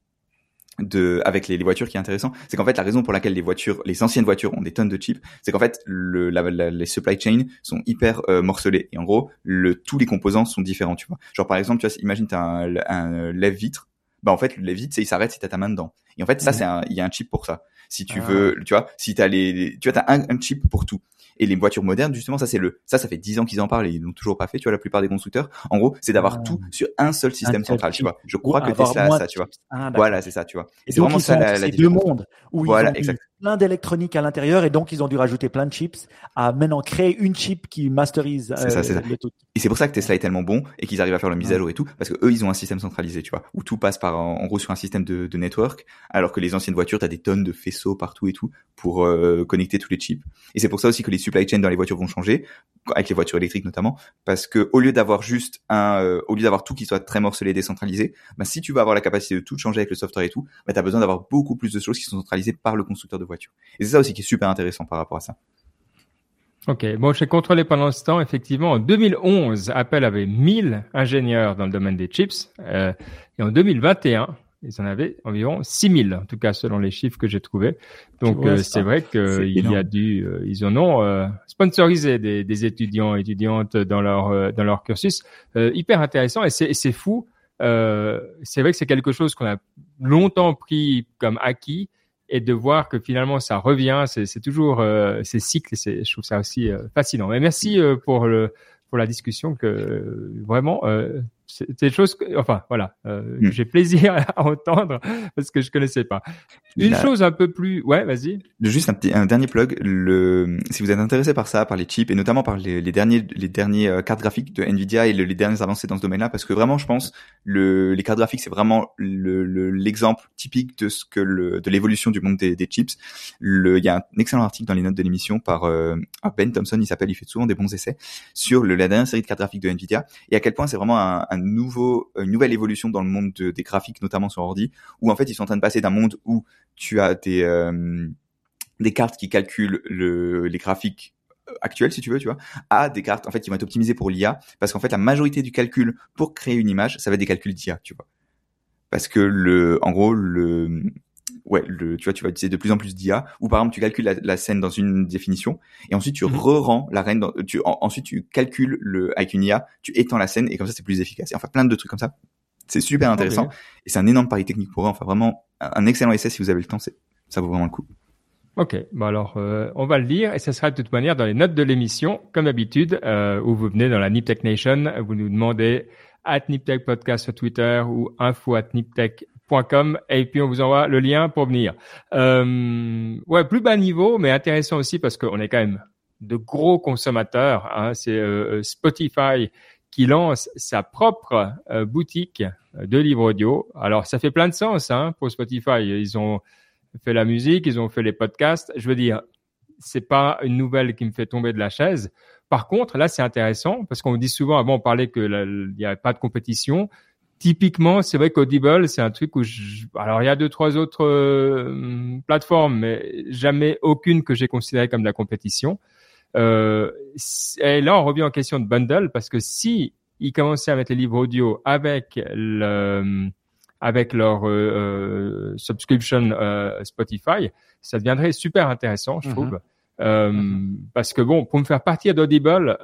de, avec les, les voitures qui est intéressant, c'est qu'en fait la raison pour laquelle les voitures, les anciennes voitures ont des tonnes de chips, c'est qu'en fait le, la, les supply chain sont hyper euh, morcelés et en gros le, tous les composants sont différents, tu vois. Genre par exemple, tu vois, imagine t'as un, un lève vitre, bah en fait le lève vitre, c'est il s'arrête si t'as ta main dedans. Et en fait ça mhm. c'est il y a un chip pour ça. Si tu ah. veux, tu vois, si t'as les, tu vois, t'as un, un chip pour tout. Et les voitures modernes, justement, ça c'est le, ça, ça fait dix ans qu'ils en parlent et ils l'ont toujours pas fait. Tu vois, la plupart des constructeurs, en gros, c'est d'avoir ah. tout sur un seul système central. Tu vois, je crois que Tesla a ça, tu vois. Ah, voilà, c'est ça, tu vois. Et, c'est vraiment ça la, la deux mondes où voilà, ils ont plein d'électronique à l'intérieur et donc ils ont dû rajouter plein de chips à maintenant créer une chip qui masterise c'est ça, euh, ça. Et c'est pour ça que Tesla est tellement bon et qu'ils arrivent à faire le mise à jour et tout parce que eux ils ont un système centralisé, tu vois, où tout passe par en, gros sur un système de, de network alors que les anciennes voitures, tu as des tonnes de faisceaux partout et tout pour euh, connecter tous les chips. Et c'est pour ça aussi que les supply chains dans les voitures vont changer avec les voitures électriques notamment, parce que au lieu d'avoir juste un, euh, au lieu d'avoir tout qui soit très morcelé, décentralisé, bah, si tu veux avoir la capacité de tout changer avec le software et tout, bah, tu as besoin d'avoir beaucoup plus de choses qui sont centralisées par le constructeur de voitures. Et c'est ça aussi qui est super intéressant par rapport à ça. Ok, bon, j'ai contrôlé pendant ce temps. Effectivement, en 2011, Apple avait 1000 ingénieurs dans le domaine des chips, euh, et en 2021, ils en avaient environ 6000, en tout cas selon les chiffres que j'ai trouvés. Donc euh, c'est vrai qu'il y a dû, euh, ils en ont euh, sponsorisé des, des, étudiants et étudiantes dans leur dans leur cursus. hyper intéressant et c'est fou. c'est vrai que c'est quelque chose qu'on a longtemps pris comme acquis et de voir que finalement ça revient, c'est toujours ces cycles. Je trouve ça aussi fascinant. Mais merci pour le pour la discussion que vraiment c'est des choses que, enfin voilà, euh, hmm. j'ai plaisir à entendre parce que je connaissais pas. Une chose un peu plus, ouais, vas-y. Juste un petit, un dernier plug. Le, si vous êtes intéressé par ça, par les chips et notamment par les, les derniers, les derniers euh, cartes graphiques de Nvidia et les dernières avancées dans ce domaine-là, parce que vraiment, je pense, le, les cartes graphiques, c'est vraiment l'exemple le, typique de ce que le, de l'évolution du monde des, des chips. Le, il y a un excellent article dans les notes de l'émission par euh, ah, Ben Thompson, il s'appelle, il fait souvent des bons essais sur le, la dernière série de cartes graphiques de Nvidia et à quel point c'est vraiment un, un nouveau, une nouvelle évolution dans le monde des graphiques, notamment sur ordi, où en fait ils sont en train de passer d'un monde où tu as des euh, des cartes qui calculent le, les graphiques actuels si tu veux tu vois à des cartes en fait qui vont être optimisées pour l'IA parce qu'en fait la majorité du calcul pour créer une image ça va être des calculs d'IA tu vois. Parce que le en gros le ouais, le, tu vois, tu vas utiliser de plus en plus d'IA, ou par exemple, tu calcules la, scène dans une définition, et ensuite tu mhm. re-rends la reine, dans, tu, ensuite tu calcules le, avec une IA, tu étends la scène, et comme ça c'est plus efficace. Et enfin, plein de trucs comme ça. C'est super intéressant, et c'est un énorme pari technique pour eux. Enfin, vraiment, un excellent essai si vous avez le temps, ça vaut vraiment le coup. Ok, bon alors euh, on va le lire et ça sera de toute manière dans les notes de l'émission, comme d'habitude, euh, où vous venez dans la Nip Nation, vous nous demandez at Niptech Podcast sur Twitter ou info at niptech et puis on vous envoie le lien pour venir. Euh, ouais, plus bas niveau, mais intéressant aussi parce qu'on est quand même de gros consommateurs. Hein. C'est euh, euh, Spotify qui lance sa propre euh, boutique de livres audio. Alors ça fait plein de sens hein, pour Spotify. Ils ont fait la musique, ils ont fait les podcasts. Je veux dire, c'est pas une nouvelle qui me fait tomber de la chaise. Par contre, là, c'est intéressant parce qu'on dit souvent, avant, on parlait que il n'y avait pas de compétition typiquement, c'est vrai qu'Audible, c'est un truc où je... alors il y a deux trois autres euh, plateformes, mais jamais aucune que j'ai considérée comme de la compétition. Euh, et là, on revient en question de bundle parce que si ils commençaient à mettre les livres audio avec le avec leur euh, euh subscription euh, Spotify, ça deviendrait super intéressant, je mm-hmm. trouve. Euh, mm-hmm. Parce que bon, pour me faire partir d'Audible,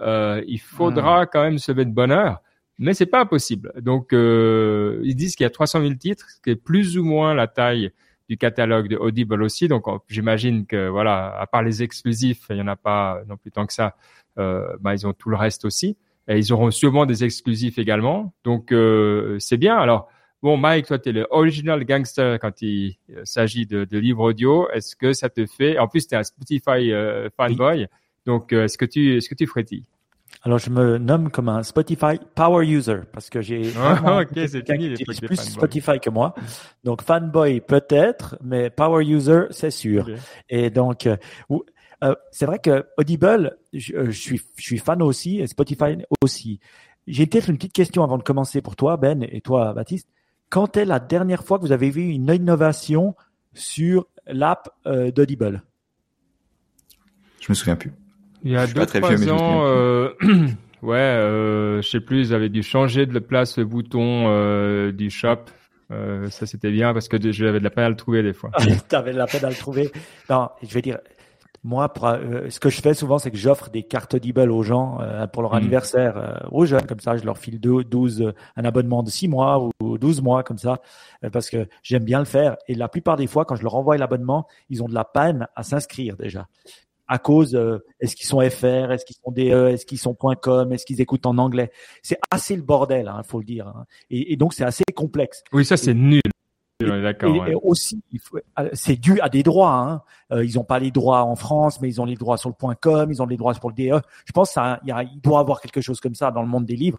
il faudra mm. quand même se mettre de bonheur mais c'est pas impossible. Donc, euh, ils disent qu'il y a 300 000 titres, ce qui est plus ou moins la taille du catalogue de Audible aussi. Donc, j'imagine que voilà, à part les exclusifs, il y en a pas non plus tant que ça. Euh, bah, ils ont tout le reste aussi, et ils auront sûrement des exclusifs également. Donc, euh, c'est bien. Alors, bon, Mike, toi, tu es le original gangster quand il s'agit de, de livres audio. Est-ce que ça te fait En plus, tu es un Spotify euh, fanboy. Donc, euh, est-ce que tu est-ce que tu frétilles Alors, je me nomme comme un Spotify Power User parce que j'ai oh, c'est plus Spotify que moi. Donc, fanboy peut-être, mais Power User, c'est sûr. Et donc, euh, euh, c'est vrai que Audible, je, euh, je, suis, je suis fan aussi et Spotify aussi. J'ai peut-être une petite question avant de commencer pour toi, Ben, et toi, Baptiste. Quand est la dernière fois que vous avez vu une innovation sur l'app euh, d'Audible? Je me souviens plus. Il y a deux trois ans, euh, ouais, euh, je sais plus, ils avaient dû changer de place le bouton euh, du shop. Euh, ça c'était bien parce que j'avais de la peine à le trouver des fois. tu avais de la peine à le trouver. Non, je vais dire, moi, euh, ce que je fais souvent, c'est que j'offre des cartes Audible aux gens euh, pour leur mm. anniversaire, euh, aux jeunes, comme ça, je leur file 12, un abonnement de 6 mois ou 12 mois, comme ça, parce que j'aime bien le faire. Et la plupart des fois, quand je leur envoie l'abonnement, ils ont de la peine à s'inscrire déjà à cause euh, est-ce qu'ils sont FR, est-ce qu'ils sont DE, est-ce qu'ils sont .com, est-ce qu'ils écoutent en anglais. C'est assez le bordel, il hein, faut le dire. Hein. Et, et, donc c'est assez complexe. Oui, ça c'est nul. Et, et, aussi, euh, c'est dû à des droits. Hein. Euh, ils n'ont pas les droits en France, mais ils ont les droits sur le .com, ils ont les droits pour le DE. Je pense qu'il il doit avoir quelque chose comme ça dans le monde des livres.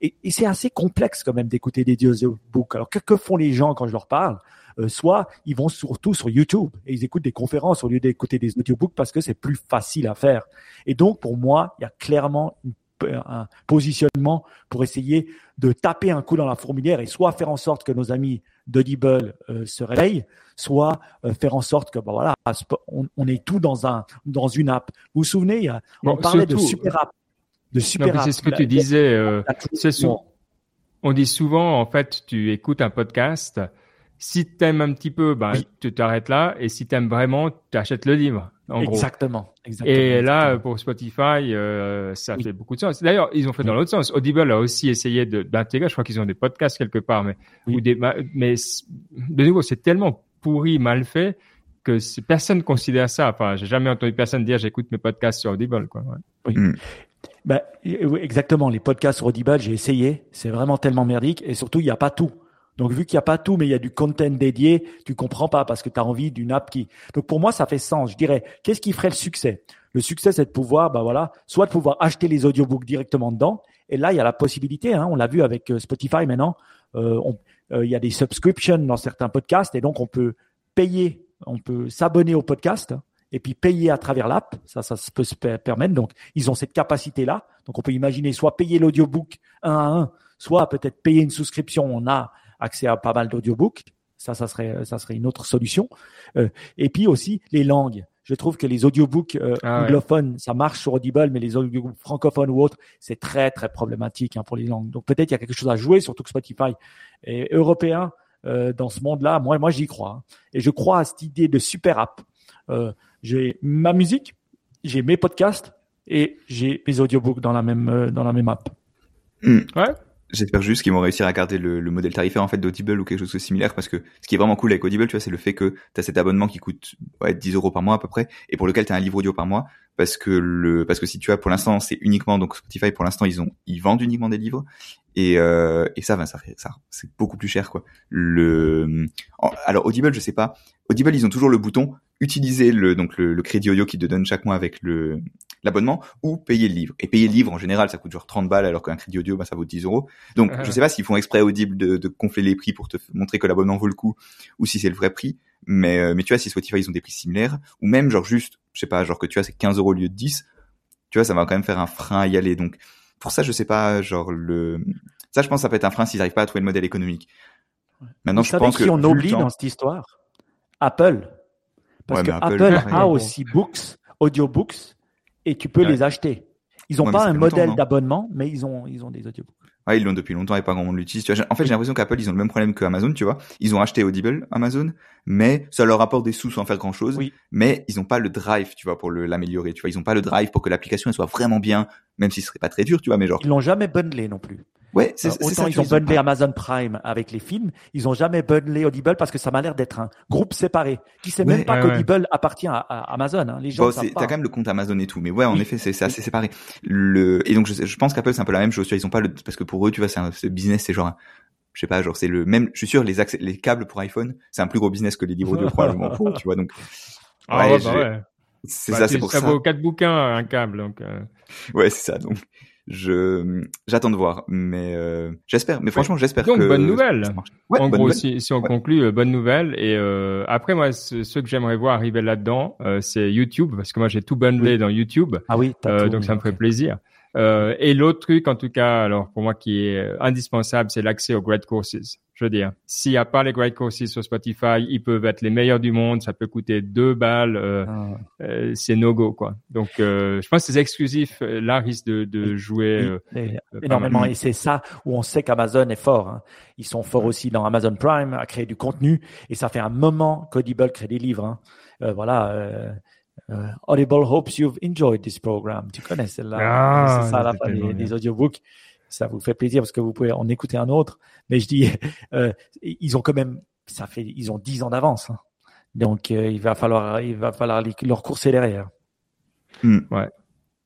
Et, c'est assez complexe quand même d'écouter des audiobooks. Alors que, que font les gens quand je leur parle? Soit ils vont surtout sur YouTube et ils écoutent des conférences au lieu d'écouter des audiobooks parce que c'est plus facile à faire. Et donc, pour moi, il y a clairement un positionnement pour essayer de taper un coup dans la fourmilière et soit faire en sorte que nos amis d'Audible euh, se réveillent, soit euh, faire en sorte que bah voilà, on, est tout dans un dans une app. Vous vous souvenez, on parlait de super app, de super C'est ce que tu disais. on dit souvent en fait, tu écoutes un podcast si t'aimes un petit peu, bah, tu t'arrêtes là. Et si t'aimes vraiment, tu achètes le livre. En exactement, exactement. Et là, pour Spotify, euh, ça fait beaucoup de sens. D'ailleurs, ils ont fait dans l'autre sens. Audible a aussi essayé d'intégrer. Je crois qu'ils ont des podcasts quelque part, mais ou des, mais de nouveau, c'est tellement pourri, mal fait que personne considère ça. Enfin, j'ai jamais entendu personne dire j'écoute mes podcasts sur Audible. Quoi. Oui. Mm. Ben, exactement. Les podcasts sur Audible, j'ai essayé. C'est vraiment tellement merdique. Et surtout, il n'y a pas tout. Donc, vu qu'il n'y a pas tout, mais il y a du content dédié, tu comprends pas parce que tu as envie d'une app qui. Donc, pour moi, ça fait sens. Je dirais, qu'est-ce qui ferait le succès? Le succès, c'est de pouvoir, bah voilà, soit de pouvoir acheter les audiobooks directement dedans. Et là, il y a la possibilité. Hein, on l'a vu avec euh, Spotify maintenant. Euh, euh, il y a des subscriptions dans certains podcasts et donc on peut payer, on peut s'abonner au podcast et puis payer à travers l'app. Ça, ça peut se permettre. Donc, ils ont cette capacité-là. Donc, on peut imaginer soit payer l'audiobook un à un, soit peut-être payer une souscription. On a accès à pas mal d'audiobooks. Ça, ça serait, ça serait une autre solution. Euh, et puis aussi les langues. Je trouve que les audiobooks euh, ah anglophones, ça marche sur Audible, mais les audiobooks francophones ou autres, c'est très très problématique hein, pour les langues. Donc peut-être il y a quelque chose à jouer, surtout que Spotify est européen euh, dans ce monde-là. Moi, moi j'y crois. Hein. Et je crois à cette idée de super app. Euh, j'ai ma musique, j'ai mes podcasts et j'ai mes audiobooks dans la même euh, dans la même app. Hmm. Ouais. J'espère juste qu'ils vont réussir à garder le, le, modèle tarifaire en fait d'Audible ou quelque chose de similaire parce que ce qui est vraiment cool avec Audible, tu vois, c'est le fait que tu as cet abonnement qui coûte ouais, 10 euros par mois à peu près et pour lequel tu as un livre audio par mois parce que le parce que si tu as pour l'instant c'est uniquement donc Spotify pour l'instant ils ont ils vendent uniquement des livres et euh, et ça ben ça c'est beaucoup plus cher quoi. Le alors Audible je sais pas Audible ils ont toujours le bouton utiliser le donc le, le crédit audio qui te donne chaque mois avec le l'abonnement ou payer le livre. Et payer le livre, en général, ça coûte genre 30 balles alors qu'un crédit audio, bah, ça vaut 10 euros. Donc, je sais pas s'ils font exprès audible de, de gonfler les prix pour te montrer que l'abonnement vaut le coup ou si c'est le vrai prix. Mais, euh, mais tu vois, si Spotify, ils ont des prix similaires ou même genre juste, je sais pas, genre que tu vois, c'est 15 euros au lieu de 10, tu vois, ça va quand même faire un frein à y aller. Donc, pour ça, je sais pas, genre le, ça, je pense, ça peut être un frein s'ils n'arrivent pas à trouver le modèle économique. Maintenant, je pense que qui on oublie dans cette histoire? Apple. Parce que Apple, a aussi books, audiobooks, et tu peux les acheter. Ils n'ont pas un modèle d'abonnement, mais ils ont, ils ont des audiobooks. Ouais, ils l'ont depuis longtemps et pas grand monde l'utilise. En fait, j'ai l'impression qu'Apple, ils ont le même problème que Amazon, tu vois. Ils ont acheté Audible, Amazon, mais ça leur apporte des sous sans faire grand chose. Oui. Mais ils n'ont pas le drive, tu vois, pour l'améliorer. Tu vois, ils n'ont pas le drive pour que l'application soit vraiment bien, même si ce serait pas très dur, tu vois, mais genre. Ils l'ont jamais bundlé non plus. Ouais, c'est Autant ça ils ont bundlé Amazon Prime avec les films, ils ont jamais bundlé Audible parce que ça m'a l'air d'être un groupe séparé qui sait même pas qu'Audible appartient à, Amazon. Hein. Les gens bon, T'as quand même le compte Amazon et tout, mais ouais, en effet, c'est assez séparé. Le et donc je, je pense qu'Apple c'est un peu la même chose. Ils ont pas le parce que pour eux, tu vois, c'est un ce business, c'est genre je sais pas, genre c'est le même. Je suis sûr les accès, les câbles pour iPhone, c'est un plus gros business que les livres audio probablement. tu vois donc. Ah ouais, bah ouais. C'est Bah, ça, c'est pour ça. ça vaut quatre bouquins un câble. Donc, euh, Ouais, c'est ça. Donc, je j'attends de voir, mais euh, j'espère. Mais franchement, j'espère Donc, que bonne nouvelle. ça marche. Ouais, en bonne gros, nouvelle. si, si on Ouais. conclut, euh, bonne nouvelle. Et euh, après, moi, ce, ce que j'aimerais voir arriver là-dedans, euh, c'est YouTube, parce que moi, j'ai tout bundlé dans YouTube. Ah oui, Euh, tout, donc oui, ça me ferait plaisir. Euh, et l'autre truc, en tout cas, alors pour moi qui est indispensable, c'est l'accès aux great courses. Je veux dire, s'il n'y a pas les great courses sur Spotify, ils peuvent être les meilleurs du monde, ça peut coûter deux balles, euh, Ah, euh, c'est no go quoi. Donc euh, je pense que ces exclusifs euh, là risquent de, de jouer. oui, euh, et- énormément. mal. Et c'est ça où on sait qu'Amazon est fort. hein. Ils sont forts aussi dans Amazon Prime à créer du contenu. Et ça fait un moment qu'Audible crée des livres. hein. Euh, voilà. euh, euh, Audible hopes you've enjoyed this program. Tu connais celle-là. Ah, c'est ça la des, des audiobooks. Ça vous fait plaisir parce que vous pouvez en écouter un autre. Mais je dis, euh, ils ont quand même, ça fait, ils ont 10 ans d'avance. hein. Donc, euh, il va falloir, il va falloir les- leur courser derrière.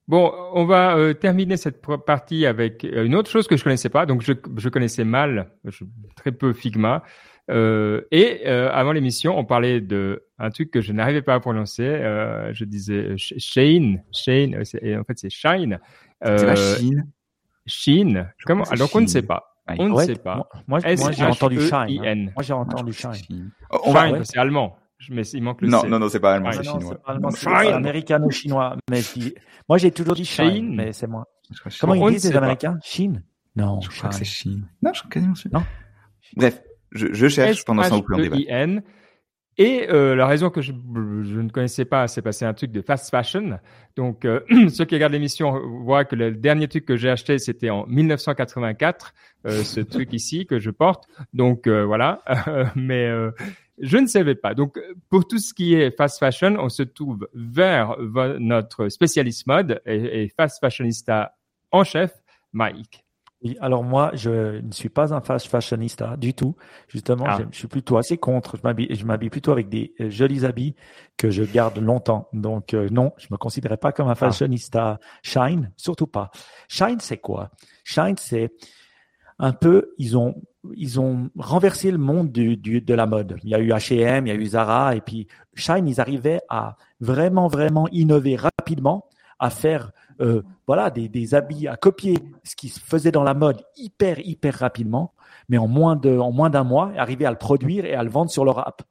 Bon, on va euh, terminer cette partie avec une autre chose que je connaissais pas. Donc, je, je connaissais mal, je- très peu Figma. Euh, et euh, avant l'émission, on parlait de un truc que je n'arrivais pas à prononcer. Euh, je disais Sh- Shane, Shane. en fait, c'est Shine. C'est la Euh, Chine. Comment que c'est Alors, on ne sait pas. On ne sait pas. Moi, j'ai entendu Shine. Moi, j'ai entendu Shine. Chine. Oh, Shine, c'est allemand. Je- Mais il manque le non, non, non, c'est pas allemand, c'est chinois. c'est c'est américano-chinois. Mais moi, j'ai toujours dit Shine, mais c'est moi. crois- Comment ils disent les. Américains? Chine? Non, Je crois que c'est. Chine. Non, je suis quasiment sûr. Non. Bref, je, cherche pendant ce temps vous pouvez en débattre. Et euh, la raison que je, je ne connaissais pas, c'est passé un truc de fast fashion. Donc, euh, ceux qui regardent l'émission voient que le dernier truc que j'ai acheté, c'était en 1984, euh, ce truc ici que je porte. Donc, euh, voilà. Mais euh, je ne savais pas. Donc, pour tout ce qui est fast fashion, on se trouve vers notre spécialiste mode et, et fast fashionista en chef, Mike. Oui, alors moi, je ne suis pas un fast fashionista du tout. Justement, Ah. je, suis plutôt assez contre. Je m'habille, je m'habille plutôt avec des euh, jolis habits que je garde longtemps. Donc euh, non, je me considérais pas comme un fashionista. Shine, surtout pas. Shine, c'est quoi? Shine, c'est un peu, ils ont, ils ont renversé le monde du, du, de la mode. Il y a eu H&M, il y a eu Zara, et puis Shine, ils arrivaient à vraiment, vraiment innover rapidement, à faire, euh, voilà, des, des habits, à copier ce qui se faisait dans la mode hyper, hyper rapidement, mais en moins de, en moins d'un mois, arriver à le produire et à le vendre sur leur app.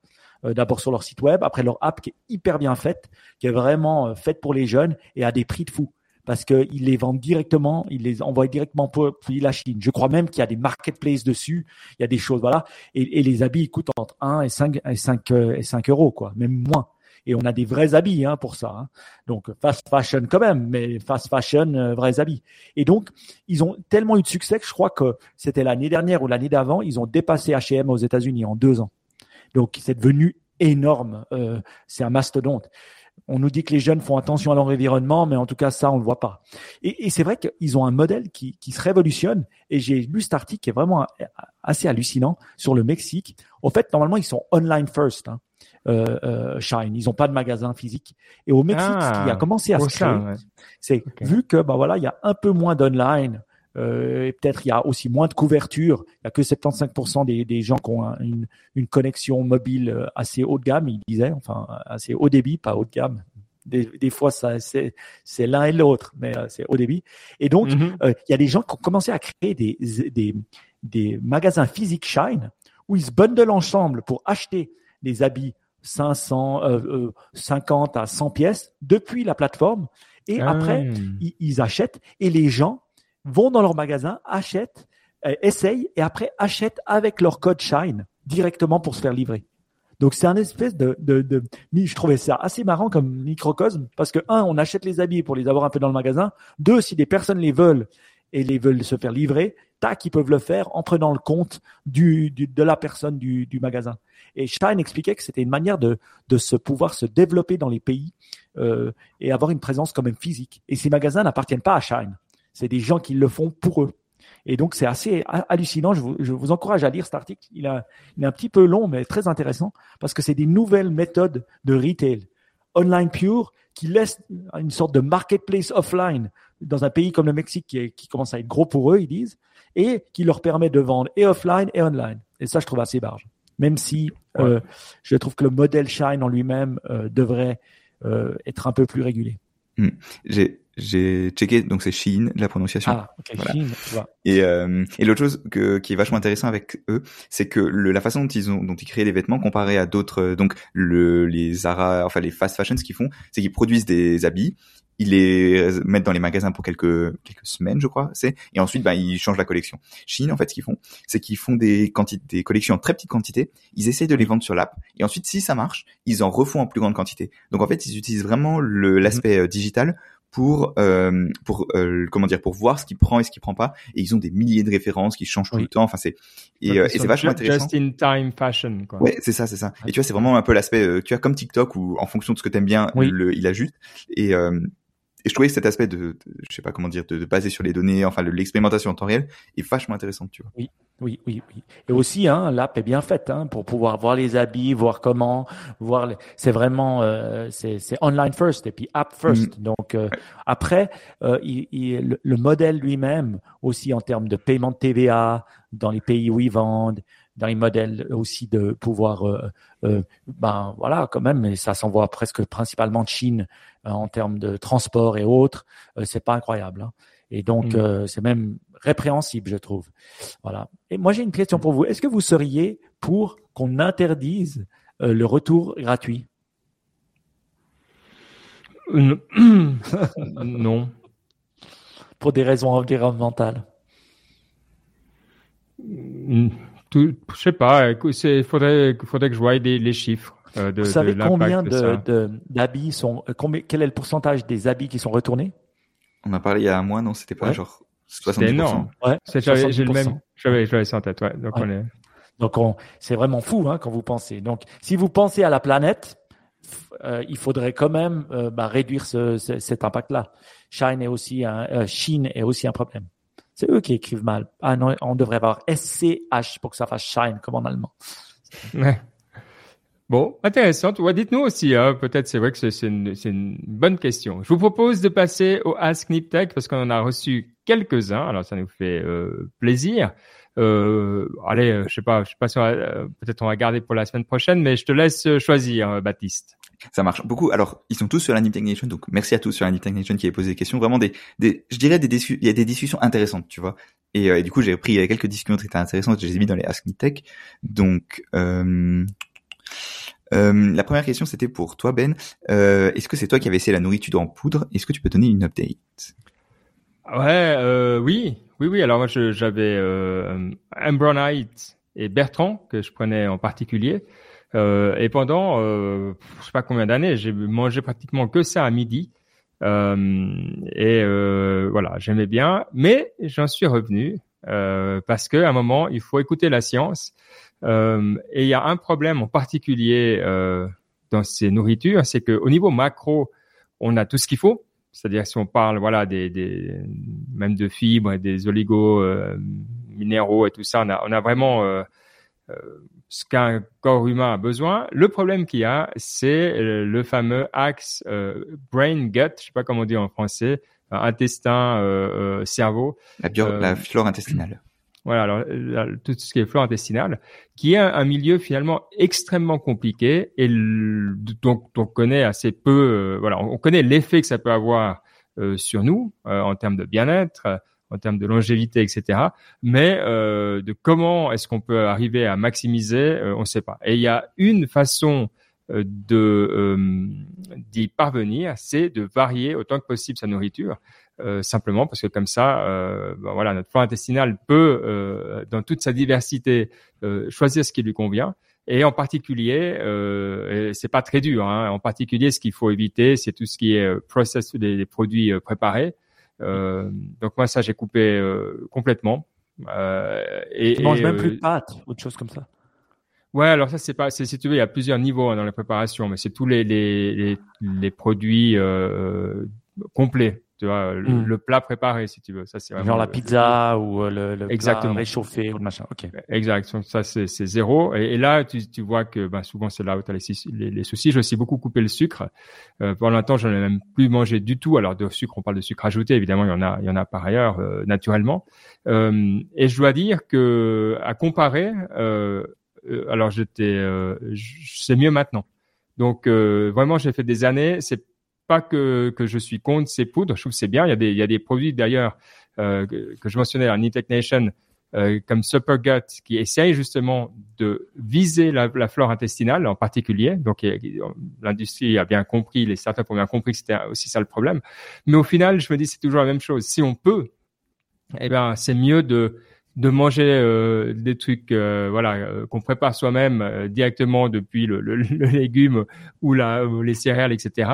Euh, D'abord sur leur site web, après leur app qui est hyper bien faite, qui est vraiment euh, faite pour les jeunes et à des prix de fou parce qu'ils les vendent directement, ils les envoient directement pour, la Chine. Je crois même qu'il y a des marketplaces dessus, il y a des choses, voilà. Et, les habits coûtent entre 1 et 5, et 5, euh, et 5 euros, quoi, même moins. Et on a des vrais habits hein, pour ça. Hein. Donc fast fashion quand même, mais fast fashion, euh, vrais habits. Et donc, ils ont tellement eu de succès que je crois que c'était l'année dernière ou l'année d'avant, ils ont dépassé H&M aux États-Unis en deux ans. Donc c'est devenu énorme. Euh, c'est un mastodonte. On nous dit que les jeunes font attention à leur environnement, mais en tout cas, ça, on le voit pas. Et, et c'est vrai qu'ils ont un modèle qui, qui se révolutionne. Et j'ai lu cet article qui est vraiment assez hallucinant sur le Mexique. En fait, normalement, ils sont online first. Hein. Euh, euh, Shine, ils n'ont pas de magasin physique. Et au Mexique, Ah, ce qui a commencé à se créer, ouais. c'est vu que bah voilà, il y a un peu moins d'online. Euh, et peut-être il y a aussi moins de couverture. Il y a que 75% des, des gens qui ont un- une, une connexion mobile euh, assez haut de gamme, il disait, enfin assez haut débit, pas haut de gamme. Des, des fois, ça c'est c'est l'un et l'autre, mais c'est haut débit. Et donc, Mhm. euh, il y a des gens qui ont commencé à créer des, des, des magasins physiques Shine où ils se bundlent ensemble pour acheter des habits 500, euh, euh, 50 à 100 pièces depuis la plateforme. Et Ah. après, ils, ils achètent et les gens vont dans leur magasin, achètent, euh, essayent et après achètent avec leur code Shine directement pour se faire livrer. Donc c'est un espèce de, de, de, je trouvais ça assez marrant comme microcosme parce que un, on achète les habits pour les avoir un peu dans le magasin. Deux, si des personnes les veulent et les veulent se faire livrer, tac, ils peuvent le faire en prenant le compte du, de la personne du, magasin. Et Shine expliquait que c'était une manière de, de se pouvoir se développer dans les pays euh, et avoir une présence quand même physique. Et ces magasins n'appartiennent pas à Shine. C'est des gens qui le font pour eux. Et donc, c'est assez hallucinant. Je vous, encourage à lire cet article. Il, est un petit peu long, mais très intéressant parce que c'est des nouvelles méthodes de retail. Online pure qui laisse une sorte de marketplace offline dans un pays comme le Mexique qui commence à être gros pour eux, ils disent, et qui leur permet de vendre et offline et online. Et ça, je trouve assez barge. Même si ouais. euh, je trouve que le modèle Shine en lui-même euh, devrait être un peu plus régulé. Hmm. J'ai j'ai checké donc c'est Shein la prononciation. Ah, ok, Shein, Et euh, et l'autre chose que qui est vachement intéressant avec eux, c'est que le, la façon dont ils ont dont ils créent les vêtements comparé à d'autres euh, donc le les Zara enfin les fast fashion ce qu'ils font, c'est qu'ils produisent des habits ils les mettent dans les magasins pour quelques quelques semaines, je crois, c'est et ensuite ben ils changent la collection. Chine en fait ce qu'ils font, c'est qu'ils font des quantités des collections en très petite quantité, ils essayent de les vendre sur l'app et ensuite si ça marche, ils en refont en plus grande quantité. Donc en fait, ils utilisent vraiment le l'aspect euh, digital pour euh, pour euh, comment dire pour voir ce qui prend et ce qui prend pas et ils ont des milliers de références qui changent tout le temps enfin c'est et, euh, et c'est vachement intéressant. just in time fashion quoi. Ouais c'est ça c'est ça. Et tu vois c'est vraiment un peu l'aspect euh, tu as comme TikTok où en fonction de ce que t'aimes bien le, il ajuste et et je trouvais que cet aspect de, je sais pas comment dire, de, de baser sur les données, enfin l'expérimentation en temps réel, est vachement intéressant, tu vois. Oui, oui, oui, oui. Et aussi, hein, l'app est bien faite hein, pour pouvoir voir les habits, voir comment, voir. Les... C'est vraiment, euh, c'est online first et puis app first. Mm. Donc euh, après, euh, il, il, le, modèle lui-même aussi en termes de paiement de TVA dans les pays où ils vendent, dans les modèles aussi de pouvoir, euh, euh, ben voilà, quand même, mais ça s'envoie presque principalement de Chine euh, en termes de transport et autres. c'est pas incroyable. Hein. Et donc, mm. c'est même répréhensible, je trouve. Voilà. Et moi, j'ai une question pour vous. Est-ce que vous seriez pour qu'on interdise le retour gratuit? Non. pour des raisons environnementales tout, je sais pas. Il faudrait, faudrait que je voie des, les chiffres. Euh, de, Vous savez combien d'habits de, sont, euh, combien, quel est le pourcentage des habits qui sont retournés? On a parlé il y a un mois, non C'était pas genre 70%. C'est énorme. Ouais, j'ai le même. J'avais ça en tête. Ouais. Donc on est. Donc on, c'est vraiment fou hein, quand vous pensez. Donc si vous pensez à la planète, euh, il faudrait quand même euh, bah, réduire ce, ce, cet impact-là. Chine est aussi un, euh, Chine est aussi un problème. C'est eux qui écrivent mal. Ah non, on devrait avoir SCH pour que ça fasse shine comme en allemand. Bon, intéressant. Dites-nous aussi, hein, peut-être c'est vrai que c'est une, bonne question. Je vous propose de passer au Ask Niptech parce qu'on en a reçu quelques-uns, alors ça nous fait euh, plaisir. Euh, allez, euh, je sais pas, je sais pas si peut-être on va garder pour la semaine prochaine, mais je te laisse choisir, Baptiste. Ça marche beaucoup. Alors, ils sont tous sur la Nip Nation, donc merci à tous sur la Nip Nation qui a posé des questions. Vraiment des, des je dirais des il y a des discussions intéressantes, tu vois. Et, et du coup, j'ai pris quelques discussions très intéressantes, je les ai mis dans les Ask Nip Donc, euh, euh, la première question, c'était pour toi, Ben. Euh, Est-ce que c'est toi qui avais essayé la nourriture en poudre? Est-ce que tu peux donner une update? Ouais, euh, oui, oui, oui. Alors moi, j'avais euh, Ambronite et Bertrand que je prenais en particulier. Euh, et pendant, euh, je sais pas combien d'années, j'ai mangé pratiquement que ça à midi. Euh, et voilà, j'aimais bien, mais j'en suis revenu parce qu'à un moment, il faut écouter la science. Et il y a un problème en particulier dans ces nourritures, c'est qu'au niveau macro, on a tout ce qu'il faut. C'est-à-dire si on parle voilà des, même de fibres, des oligos euh, minéraux et tout ça, on a, vraiment ce qu'un corps humain a besoin. Le problème qu'il y a, c'est le fameux axe brain gut, je sais pas comment on dit en français, intestin, cerveau. La, la flore intestinale. Voilà, alors tout ce qui est flore intestinale, qui est un, milieu finalement extrêmement compliqué et donc on connaît assez peu. Euh, voilà, on, connaît l'effet que ça peut avoir euh, sur nous euh, en termes de bien-être, en termes de longévité, etc. Mais de comment est-ce qu'on peut arriver à maximiser, on ne sait pas. Et il y a une façon de d'y parvenir, c'est de varier autant que possible sa nourriture. Euh, simplement parce que comme ça, euh, ben voilà, notre flore intestinale peut, euh, dans toute sa diversité, euh, choisir ce qui lui convient. Et en particulier, euh, c'est pas très dur. Hein, en particulier, ce qu'il faut éviter, c'est tout ce qui est process des, produits préparés. Donc moi, ça, j'ai coupé complètement. et, tu manges même plus de pâtes, autre chose comme ça. Ouais, alors ça c'est pas, c'est si tu veux, il y a plusieurs niveaux hein, dans la préparation, mais c'est tous les les, les, les produits euh, complets tu vois, hmm. le, plat préparé, si tu veux. Ça, c'est Genre la pizza ou euh, le, le Exactement. plat réchauffé ou le machin. Ok. Exact. Ça, c'est, c'est zéro. Et, là, tu, tu vois que bah, souvent, c'est là où tu as les, les, soucis. J'ai aussi beaucoup coupé le sucre. Euh, pendant un temps, j'en ai même plus mangé du tout. Alors, de sucre, on parle de sucre ajouté. Évidemment, il y en a, il y en a par ailleurs, euh, naturellement. Euh, et je dois dire que, à comparer, euh, alors j'étais, c'est mieux maintenant. Donc vraiment, j'ai fait des années. C'est pas que, que je suis contre ces poudres. Je trouve c'est bien. Il y a des, il y a des produits d'ailleurs que, que, je mentionnais à Nitech Nation euh, comme Supergut qui essaye justement de viser la, flore intestinale en particulier. Donc l'industrie a bien compris, les startups ont bien compris que c'était aussi ça le problème. Mais au final, je me dis c'est toujours la même chose. Si on peut, eh ben c'est mieux de de manger euh, des trucs euh, voilà euh, qu'on prépare soi-même directement depuis le, légume ou la, les céréales etc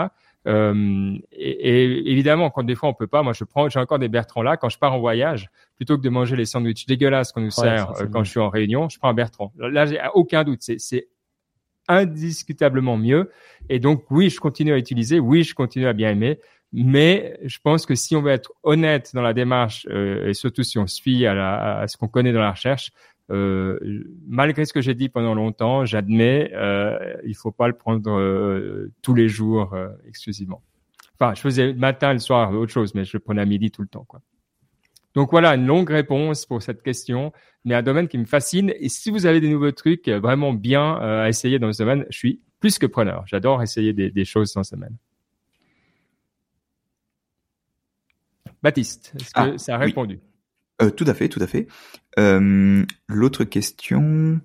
euh, et, et, évidemment, quand des fois on peut pas, moi je prends, j'ai encore des Bertrand là. Quand je pars en voyage, plutôt que de manger les sandwichs dégueulasses qu'on nous sert euh, quand je suis en réunion, je prends un Bertrand. Là, j'ai aucun doute, c'est indiscutablement mieux. Et donc oui, je continue à utiliser, oui, je continue à bien aimer. Mais je pense que si on veut être honnête dans la démarche euh, et surtout si on suit à, la, à ce qu'on connaît dans la recherche, malgré ce que j'ai dit pendant longtemps, j'admets, euh, il faut pas le prendre euh, tous les jours euh, exclusivement. Enfin, je faisais le matin, le soir, autre chose, mais je le prenais à midi tout le temps, quoi. Donc voilà, une longue réponse pour cette question, mais un domaine qui me fascine. Et si vous avez des nouveaux trucs vraiment bien à essayer dans ce domaine, je suis plus que preneur. J'adore essayer des, des, choses dans ce domaine. Baptiste, est-ce que ah, ça a répondu? Euh, tout à fait, tout à fait. Euh, L'autre question.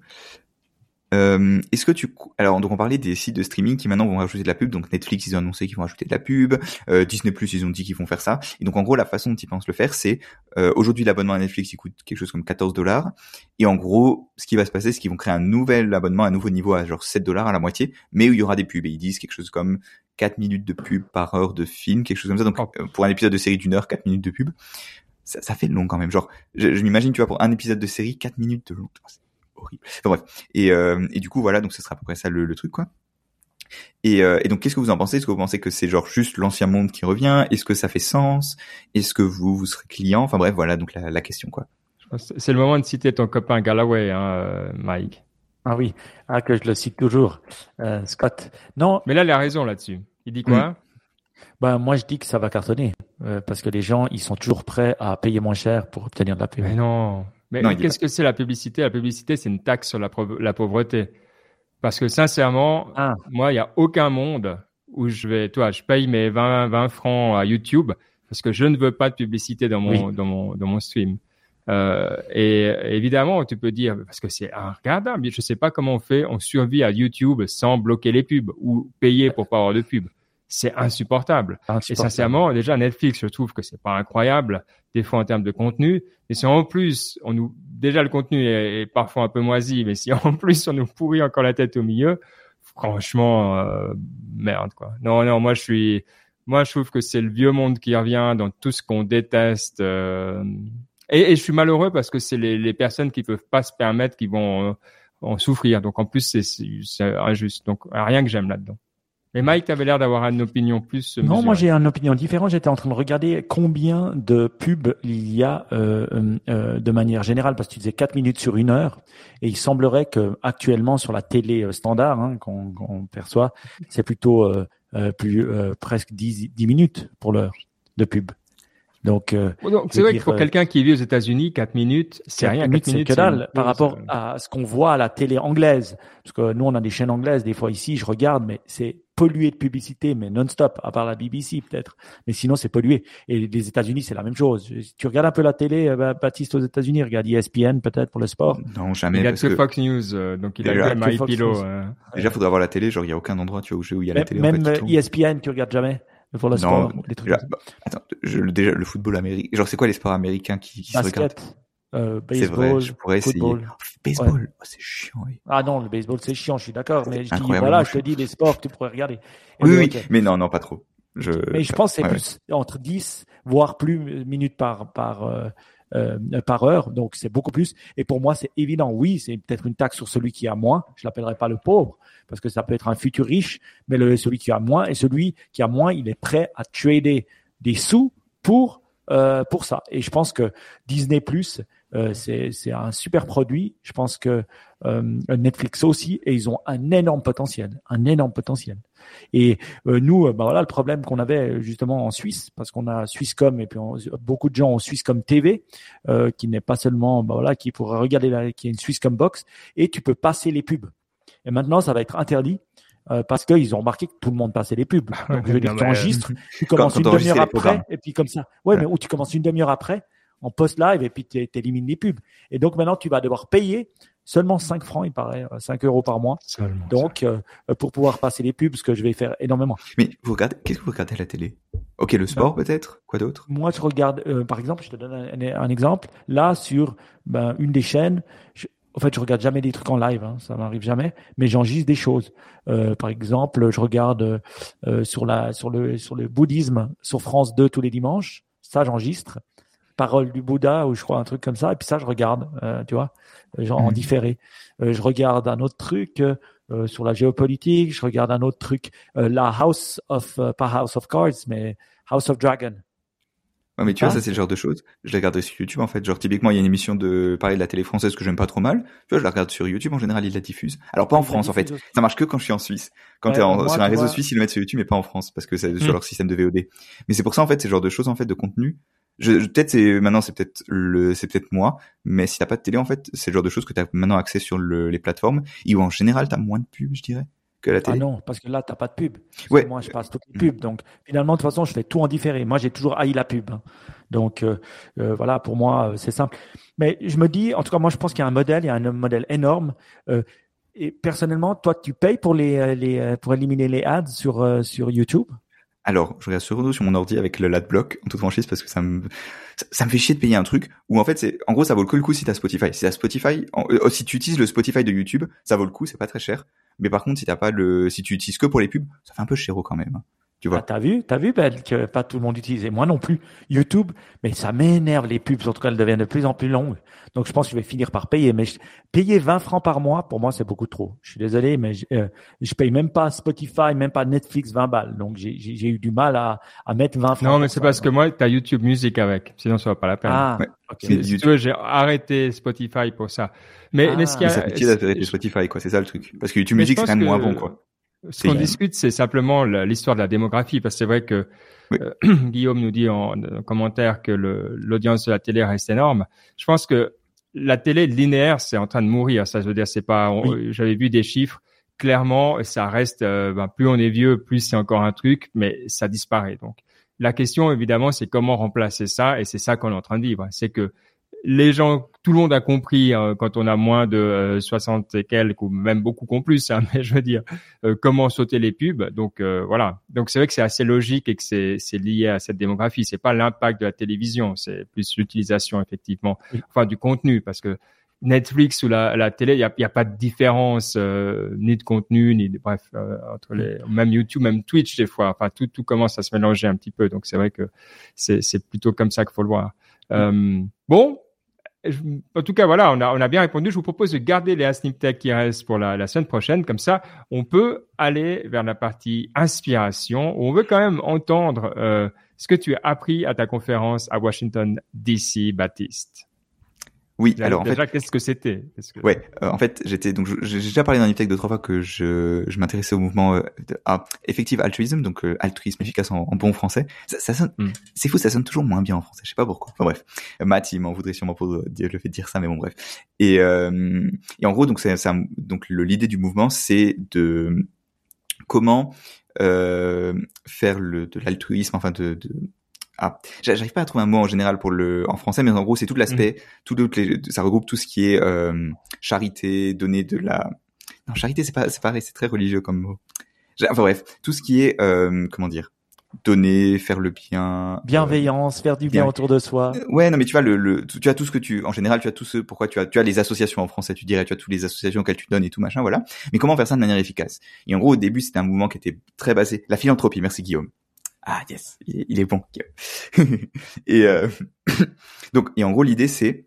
Euh, Est-ce que tu alors donc on parlait des sites de streaming qui maintenant vont rajouter de la pub donc Netflix ils ont annoncé qu'ils vont rajouter de la pub euh, Disney Plus ils ont dit qu'ils vont faire ça et donc en gros la façon dont ils pensent le faire c'est euh, aujourd'hui l'abonnement à Netflix il coûte quelque chose comme 14 dollars et en gros ce qui va se passer c'est qu'ils vont créer un nouvel abonnement à un nouveau niveau à genre 7 dollars à la moitié mais où il y aura des pubs et ils disent quelque chose comme 4 minutes de pub par heure de film quelque chose comme ça donc oh. pour un épisode de série d'une heure 4 minutes de pub ça, ça, fait long quand même. Genre, je, je m'imagine, tu vois, pour un épisode de série, 4 minutes de long. C'est horrible. Enfin bref. Et, euh, et du coup, voilà, donc ce sera à peu près ça le, le truc, quoi. Et, euh, et donc, qu'est-ce que vous en pensez? Est-ce que vous pensez que c'est genre juste l'ancien monde qui revient? Est-ce que ça fait sens? Est-ce que vous, vous serez client? Enfin bref, voilà, donc la, la question, quoi. C'est le moment de citer ton copain Galloway, hein, euh, Mike. Ah oui, ah, que je le cite toujours, euh, Scott. Non. Mais là, il a raison là-dessus. Il dit quoi? Ben, moi, je dis que ça va cartonner euh, parce que les gens, ils sont toujours prêts à payer moins cher pour obtenir de la pub. Mais non. Mais qu'est-ce que c'est la publicité? La publicité, c'est une taxe sur la, la pauvreté. Parce que sincèrement, ah. moi, il n'y a aucun monde où je vais, toi, je paye mes 20, 20 francs à YouTube parce que je ne veux pas de publicité dans mon, dans mon, dans mon stream. Euh, et évidemment, tu peux dire parce que c'est regardable. Je sais pas comment on fait. On survit à YouTube sans bloquer les pubs ou payer pour pas avoir de pub c'est insupportable. Et sincèrement, déjà Netflix, je trouve que c'est pas incroyable des fois en termes de contenu. Et si en plus on nous déjà le contenu est, parfois un peu moisi, mais si en plus on nous pourrit encore la tête au milieu, franchement euh, merde quoi. Non non, moi je suis moi je trouve que c'est le vieux monde qui revient dans tout ce qu'on déteste. Euh, et, et, je suis malheureux parce que c'est les, les, personnes qui peuvent pas se permettre qui vont euh, en souffrir. Donc en plus c'est injuste. Donc rien que j'aime là-dedans. Mais Mike, tu avais l'air d'avoir une opinion plus. Non, moi j'ai une opinion différente. J'étais en train de regarder combien de pubs il y a euh, euh, euh, de manière générale, parce que tu disais 4 minutes sur une heure, et il semblerait que actuellement sur la télé euh, standard hein, qu'on perçoit, c'est plutôt euh, plus presque 10, 10 minutes pour l'heure de pub. Donc, c'est vrai que pour quelqu'un qui vit aux États-Unis, 4 minutes, c'est rien. 4 minutes, c'est que dalle par rapport à ce qu'on voit à la télé anglaise. Parce que nous, on a des chaînes anglaises. Des fois ici, je regarde, mais c'est pollué de publicité, mais non-stop, à part la BBC peut-être. Mais sinon, c'est pollué. Et les États-Unis, c'est la même chose. Tu regardes un peu la télé, euh, Baptiste, aux États-Unis, regarde ESPN peut-être pour le sport. Non, jamais. Il a que Fox News, euh, donc il a My Pillow. Euh. Déjà, faudrait avoir la télé. Genre, il y a aucun endroit, tu vois, où il y a la télé. Même ESPN, tu regardes jamais pour le sport, les trucs. Bah, attends, je, déjà le football américain. Genre, c'est quoi les sports américains qui, qui se regardent? Euh, baseball, vrai, je pourrais football. essayer. Oh, baseball, ouais. oh, c'est chiant. Oui. Ah non, le baseball c'est chiant, je suis d'accord, mais je dis, voilà, je te dis les sports que tu pourrais regarder. Et oui, oui, mais non, non, pas trop. Je... Mais je pense que c'est ouais, plus entre 10 voire plus minutes par par euh, euh, par heure, donc c'est beaucoup plus. Et pour moi, c'est évident. Oui, c'est peut-être une taxe sur celui qui a moins. Je l'appellerai pas le pauvre parce que ça peut être un futur riche, mais le, celui qui a moins et celui qui a moins, il est prêt à trader des sous pour euh, pour ça. Et je pense que Disney Plus euh, c'est un super produit. Je pense que euh, Netflix aussi, et ils ont un énorme potentiel, un énorme potentiel. Et euh, nous, bah voilà, le problème qu'on avait justement en Suisse, parce qu'on a Swisscom et puis beaucoup de gens ont Swisscom TV, qui n'est pas seulement, bah voilà, qui pourrait regarder, la, qui est une Swisscom box, et tu peux passer les pubs. Et maintenant, ça va être interdit euh, parce qu'ils ont remarqué que tout le monde passait les pubs. Donc, je veux dire, tu enregistres, tu commences une demi-heure après, et puis comme ça. Ouais, mais où tu commences une demi-heure après, en post-live, et puis tu élimines les pubs. Et donc maintenant, tu vas devoir payer seulement 5 francs, il paraît, 5 euros par mois. donc, euh, pour pouvoir passer les pubs, ce que je vais faire énormément. Mais vous regardez, qu'est-ce que vous regardez à la télé? Ok, le sport ben, peut-être? Quoi d'autre? Moi, je regarde, euh, par exemple, je te donne un, exemple. Là, sur ben, une des chaînes, en fait, je regarde jamais des trucs en live, hein, ça m'arrive jamais, mais j'enregistre des choses. Euh, par exemple, je regarde euh, sur la sur le sur le bouddhisme sur France 2 tous les dimanches. Ça, j'enregistre. Parole du Bouddha ou je crois un truc comme ça. Et puis ça, je regarde, euh, tu vois, genre en mmh. différé. je regarde un autre truc sur la géopolitique. Je regarde un autre truc, la House of pas House of Cards, mais House of Dragon. Ouais, mais tu vois, ça, c'est le genre de choses. Je la regarde sur YouTube, en fait. Genre, typiquement, il y a une émission de, parler de la télé française que j'aime pas trop mal. Tu vois, je la regarde sur YouTube. En général, ils la diffusent. Alors, pas en France, en fait. Ça marche que quand je suis en Suisse. Quand t'es sur un réseau suisse, ils le mettent sur YouTube, mais pas en France, parce que c'est sur hmm. leur système de VOD. Mais c'est pour ça, en fait, c'est le genre de choses, en fait, de contenu. Je, peut-être c'est, maintenant, c'est peut-être le, c'est peut-être moi. Mais si t'as pas de télé, en fait, c'est le genre de choses que t'as maintenant accès sur le, les plateformes. Et où, en général, t'as moins de pubs, je dirais. Ah non, parce que là, tu n'as pas de pub. Ouais. Moi, je passe toutes les pubs. Donc, finalement, de toute façon, je fais tout en différé. Moi, j'ai toujours haï la pub. Hein. Donc, euh, euh, voilà, pour moi, euh, c'est simple. Mais je me dis, en tout cas, moi, je pense qu'il y a un modèle, il y a un modèle énorme. et personnellement, toi, tu payes pour les, les pour éliminer les ads sur sur YouTube? Alors, je regarde sur sur mon ordi avec le LadBlock en toute franchise parce que ça me ça, me fait chier de payer un truc où en fait c'est en gros ça vaut le coup le coup si t'as Spotify. Si t'as Spotify, si tu utilises le Spotify de YouTube, ça vaut le coup, c'est pas très cher. Mais par contre, si t'as pas le, si tu utilises que pour les pubs, ça fait un peu chéro quand même. Tu vois. Ah, t'as vu, t'as vu, Ben, que pas tout le monde utilise. moi non plus. YouTube, mais ça m'énerve les pubs. En tout cas, elles deviennent de plus en plus longues. Donc, je pense que je vais finir par payer. Mais payer 20 francs par mois, pour moi, c'est beaucoup trop. Je suis désolé, mais je, euh, je paye même pas Spotify, même pas Netflix 20 balles. Donc, j'ai eu du mal à, à mettre 20 francs. Non, mais c'est parce que moi, t'as YouTube Music avec. Sinon, ça va pas la peine. Ah, Si tu veux, j'ai arrêté Spotify pour ça. Mais, mais ce qui a, ça fait d'arrêter Spotify, quoi. C'est ça le truc. Parce que YouTube Music, c'est quand même moins bon, quoi. Ce qu'on discute, c'est simplement l'histoire de la démographie, parce que c'est vrai que euh, Guillaume nous dit en, commentaire que l'audience de la télé reste énorme. Je pense que la télé linéaire, c'est en train de mourir. Ça, veut dire, c'est pas. J'avais vu des chiffres. Clairement, ça reste. Euh, ben, plus on est vieux, plus c'est encore un truc, mais ça disparaît. Donc, la question, évidemment, c'est comment remplacer ça, et c'est ça qu'on est en train de vivre. C'est que les gens, tout le monde a compris hein, quand on a moins de 60 euh, et quelques ou même beaucoup qu'on plus, hein, mais je veux dire euh, comment sauter les pubs. Donc euh, voilà. Donc c'est vrai que c'est assez logique et que c'est c'est lié à cette démographie. C'est pas l'impact de la télévision, c'est plus l'utilisation effectivement, enfin du contenu parce que Netflix ou la, la télé, il y a, y a, pas de différence ni de contenu ni de bref entre les même YouTube, même Twitch des fois. Enfin tout tout commence à se mélanger un petit peu. Donc c'est vrai que c'est c'est plutôt comme ça qu'il faut le voir. bon, en tout cas, voilà, on a, on a bien répondu. Je vous propose de garder les Asnip Tech qui restent pour la, la, semaine prochaine. Comme ça, on peut aller vers la partie inspiration où on veut quand même entendre euh, ce que tu as appris à ta conférence à Washington, D.C., Baptiste. Oui, alors en déjà, qu'est-ce que c'était que... Ouais, euh, en fait, j'étais donc j'ai déjà parlé dans Niptech deux trois fois que je, je m'intéressais au mouvement euh, à effective altruisme, donc euh, altruisme efficace en, bon français. Ça, ça sonne, hmm. c'est fou, ça sonne toujours moins bien en français. Je sais pas pourquoi. Enfin bref, Matt il m'en voudrait sûrement pour dire, le fait de dire ça, mais bon bref. Et et en gros donc c'est donc l'idée du mouvement c'est de comment faire le de l'altruisme, enfin de, de ah, j'arrive pas à trouver un mot en général pour le en français, mais en gros c'est tout l'aspect, mmh. tout les, ça regroupe tout ce qui est euh, charité, donner de la, non charité c'est pas c'est pareil, c'est très religieux comme mot. Enfin bref, tout ce qui est euh, comment dire, donner, faire le bien, bienveillance, faire du bien, autour de soi. Euh, ouais, non mais tu vois le, le tu as tout ce que tu en général tu as tout ce pourquoi tu as tu as les associations en français, tu dirais tu as toutes les associations auxquelles tu donnes et tout machin voilà. Mais comment faire ça de manière efficace? Et en gros au début c'était un mouvement qui était très basé la philanthropie, merci Guillaume. Ah yes, il est bon. et euh, donc et en gros l'idée c'est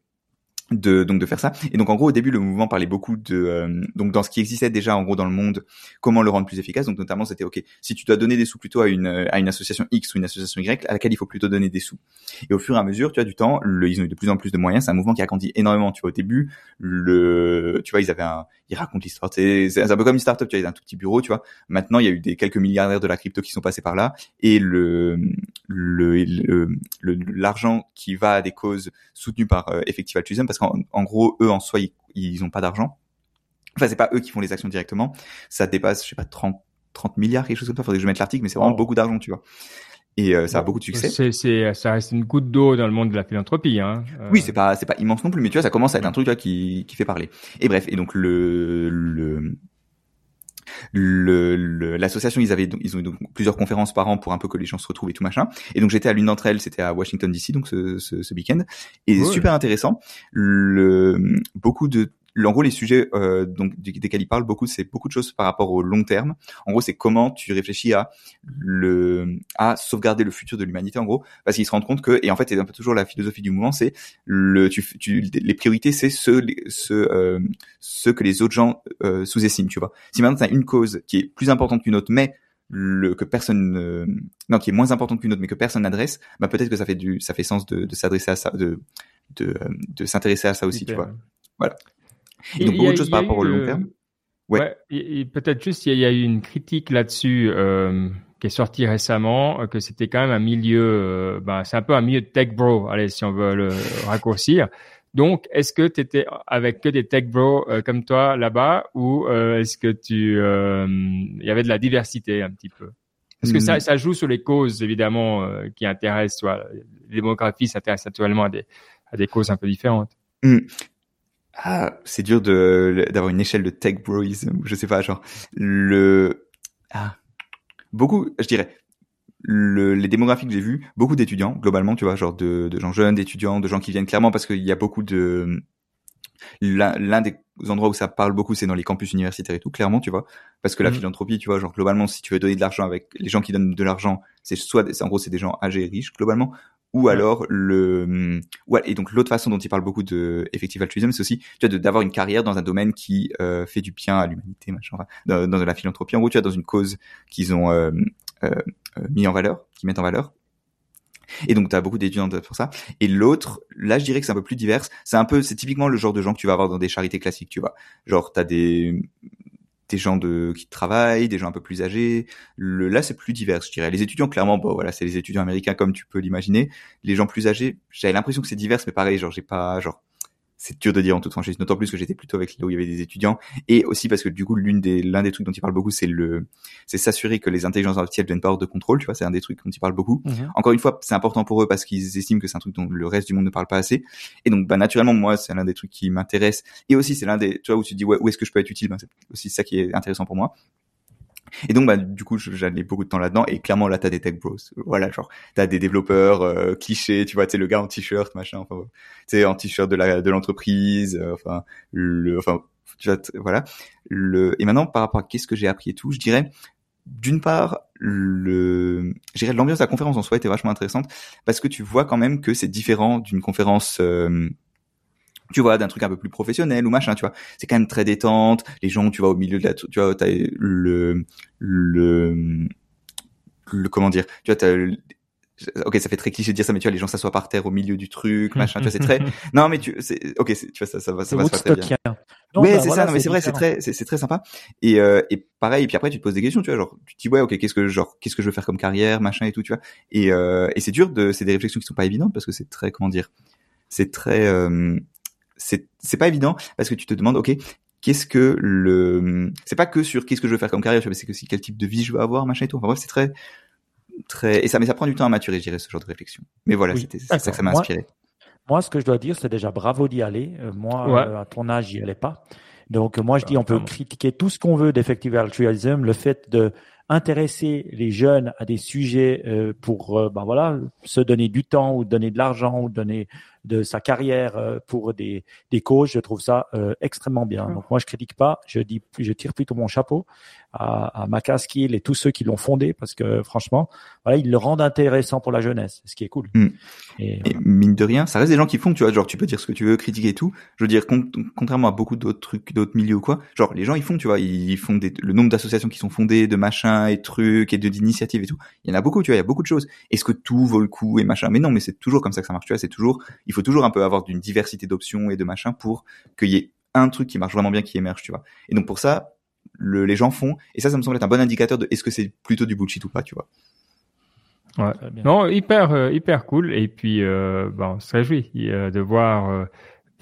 de donc de faire ça. Et donc en gros au début le mouvement parlait beaucoup de euh, donc dans ce qui existait déjà en gros dans le monde comment le rendre plus efficace. Donc notamment c'était ok si tu dois donner des sous plutôt à une à une association X ou une association Y à laquelle il faut plutôt donner des sous. Et au fur et à mesure tu vois du temps le, ils ont eu de plus en plus de moyens. C'est un mouvement qui a grandi énormément. Tu vois au début le tu vois ils avaient un ils racontent l'histoire. C'est un peu comme une startup tu ont un tout petit bureau tu vois. Maintenant il y a eu des quelques milliardaires de la crypto qui sont passés par là. Et le le l'argent qui va à des causes soutenues par euh, Effective Altruism parce qu'en gros, eux en soi, ils, ils ont pas d'argent. Enfin, c'est pas eux qui font les actions directement. Ça dépasse, je sais pas, 30, 30 milliards, quelque chose comme ça. Faudrait que je mette l'article, mais c'est vraiment beaucoup d'argent, tu vois. Et euh, ça a beaucoup de succès. C'est, c'est, ça reste une goutte d'eau dans le monde de la philanthropie. Hein. Oui, c'est pas, c'est pas immense non plus, mais tu vois, ça commence à être un truc vois, qui, qui fait parler. Et bref, et donc le, le, l'association ils avaient ils ont eu donc plusieurs conférences par an pour un peu que les gens se retrouvent et tout machin. Et donc j'étais à l'une d'entre elles c'était à Washington DC donc ce, ce, ce week-end. Et super intéressant. Le beaucoup de en gros, les sujets euh, donc desquels il parle beaucoup, c'est beaucoup de choses par rapport au long terme. En gros, c'est comment tu réfléchis à le à sauvegarder le futur de l'humanité. En gros, parce qu'ils se rendent compte que et en fait, c'est un peu toujours la philosophie du mouvement, c'est le tu, tu les priorités, c'est ceux ceux euh, ceux que les autres gens euh, sous-estiment. Tu vois. Si maintenant tu as une cause qui est plus importante qu'une autre, mais le que personne non qui est moins importante qu'une autre mais que personne n'adresse bah peut-être que ça fait du ça fait sens de, de s'adresser à ça de de, de s'intéresser à ça aussi tu vois voilà et donc beaucoup de choses par rapport au long terme? Ouais. et, peut-être juste, il y, a eu une critique là-dessus euh, qui est sortie récemment, euh, que c'était quand même un milieu, euh, bah, c'est un peu un milieu de tech bro, allez, si on veut le raccourcir. Donc, est-ce que tu étais avec que des tech bros euh, comme toi là-bas, ou euh, est-ce que tu, il y avait de la diversité un petit peu? Parce que ça, hmm. ça joue sur les causes évidemment qui intéressent, toi. Les démographies s'intéressent actuellement à des à des causes un peu différentes. Hmm ah, c'est dur de d'avoir une échelle de tech broism, je sais pas, genre le ah beaucoup, je dirais le, les démographies que j'ai vues, beaucoup d'étudiants globalement, tu vois, genre de, de gens jeunes, d'étudiants, de gens qui viennent clairement parce qu'il y a beaucoup de l'un des endroits où ça parle beaucoup, c'est dans les campus universitaires et tout, clairement, tu vois, parce que la mhm. philanthropie, tu vois, genre globalement, si tu veux donner de l'argent avec les gens qui donnent de l'argent, c'est soit, en gros, c'est des gens âgés et riches globalement, ou alors le ouais, et donc l'autre façon dont il parle beaucoup de effective altruisme c'est aussi tu vois d'avoir une carrière dans un domaine qui euh, fait du bien à l'humanité machin dans, dans, la philanthropie en gros tu vois dans une cause qu'ils ont euh, euh, euh mis en valeur qui mettent en valeur. Et donc tu as beaucoup d'étudiants pour ça. Et l'autre là je dirais que c'est un peu plus divers. C'est un peu c'est typiquement le genre de gens que tu vas avoir dans des charités classiques tu vois. Genre tu as des des gens de qui travaillent, des gens un peu plus âgés. Le, là, c'est plus divers, je dirais. Les étudiants, clairement, bon, voilà, c'est les étudiants américains comme tu peux l'imaginer. Les gens plus âgés, j'avais l'impression que c'est divers, mais pareil, genre j'ai pas, genre c'est dur de dire en toute franchise, d'autant plus que j'étais plutôt avec là où il y avait des étudiants, et aussi parce que du coup l'une des l'un des trucs dont il parle beaucoup, c'est le c'est s'assurer que les intelligences artificielles viennent pas hors de contrôle, tu vois, c'est un des trucs dont il parle beaucoup. Mhm. Encore une fois, c'est important pour eux parce qu'ils estiment que c'est un truc dont le reste du monde ne parle pas assez, et donc bah naturellement moi c'est l'un des trucs qui m'intéresse, et aussi c'est l'un des tu vois où tu te dis ouais où est-ce que je peux être utile, ben, c'est aussi ça qui est intéressant pour moi. Et donc, bah, du coup, j'allais beaucoup de temps là-dedans. Et clairement, là, t'as des tech bros. Voilà, genre, t'as des développeurs euh, clichés, tu vois, sais, le gars en t-shirt, machin, enfin, tu en t-shirt de la de l'entreprise, euh, enfin, le, enfin, voilà. Le, et maintenant, par rapport à qu'est-ce que j'ai appris et tout, je dirais, d'une part, le, l'ambiance de la conférence en soi était vachement intéressante parce que tu vois quand même que c'est différent d'une conférence euh, tu vois d'un truc un peu plus professionnel ou machin tu vois. C'est quand même très détente les gens tu vois au milieu de la tu vois t'as le le le comment dire tu vois t'as ok ça fait très cliché de dire ça mais tu vois les gens s'assoient par terre au milieu du truc machin tu vois c'est très non mais tu c'est ok tu vois ça ça va ça va se très bien. ouais bah, c'est ça non mais c'est vrai c'est très c'est très sympa. Et euh, et pareil et puis après tu te poses des questions tu vois genre tu te dis ouais ok qu'est-ce que genre qu'est-ce que je veux faire comme carrière machin et tout tu vois. Et euh, et c'est dur de c'est des réflexions qui sont pas évidentes parce que c'est très comment dire c'est très euh, c'est c'est pas évident parce que tu te demandes ok qu'est-ce que le c'est pas que sur qu'est-ce que je veux faire comme carrière c'est que si quel type de vie je veux avoir machin et tout. Enfin bref c'est très très et ça mais ça prend du temps à maturer je dirais ce genre de réflexion. Mais voilà c'était c'est ça que ça m'a inspiré. Moi ce que je dois dire c'est déjà bravo d'y aller. Euh, moi euh, à ton âge j'y allais pas. Donc moi je dis on peut critiquer tout ce qu'on veut d'effective altruism le fait de intéresser les jeunes à des sujets euh, pour ben voilà se donner du temps ou donner de l'argent ou donner de sa carrière euh, pour des, des causes. Je trouve ça euh, extrêmement bien. Donc moi, je critique pas. Je dis, je tire plutôt mon chapeau à, à Macaskill et tous ceux qui l'ont fondé parce que franchement, voilà, ils le rendent intéressant pour la jeunesse, ce qui est cool. Hmm. Et, mine de rien, ça reste des gens qui font, tu vois, genre tu peux dire ce que tu veux, critiquer et tout. Je veux dire, contrairement à beaucoup d'autres trucs, d'autres milieux ou quoi, genre les gens ils font, tu vois, ils font des, le nombre d'associations qui sont fondées, de machins et trucs et de d'initiatives et tout. Il y en a beaucoup, tu vois, il y a beaucoup de choses. Est-ce que tout vaut le coup et machin? Mais non, mais c'est toujours comme ça que ça marche, tu vois. C'est toujours, il faut toujours un peu avoir d'une diversité d'options et de machins pour qu'il y ait un truc qui marche vraiment bien qui émerge, tu vois. Et donc pour ça, le, les gens font, et ça, ça me semble être un bon indicateur de est-ce que c'est plutôt du bullshit ou pas, tu vois. Ouais. Non, hyper, euh, hyper cool. Et puis, euh, bon, on se réjouit euh, de voir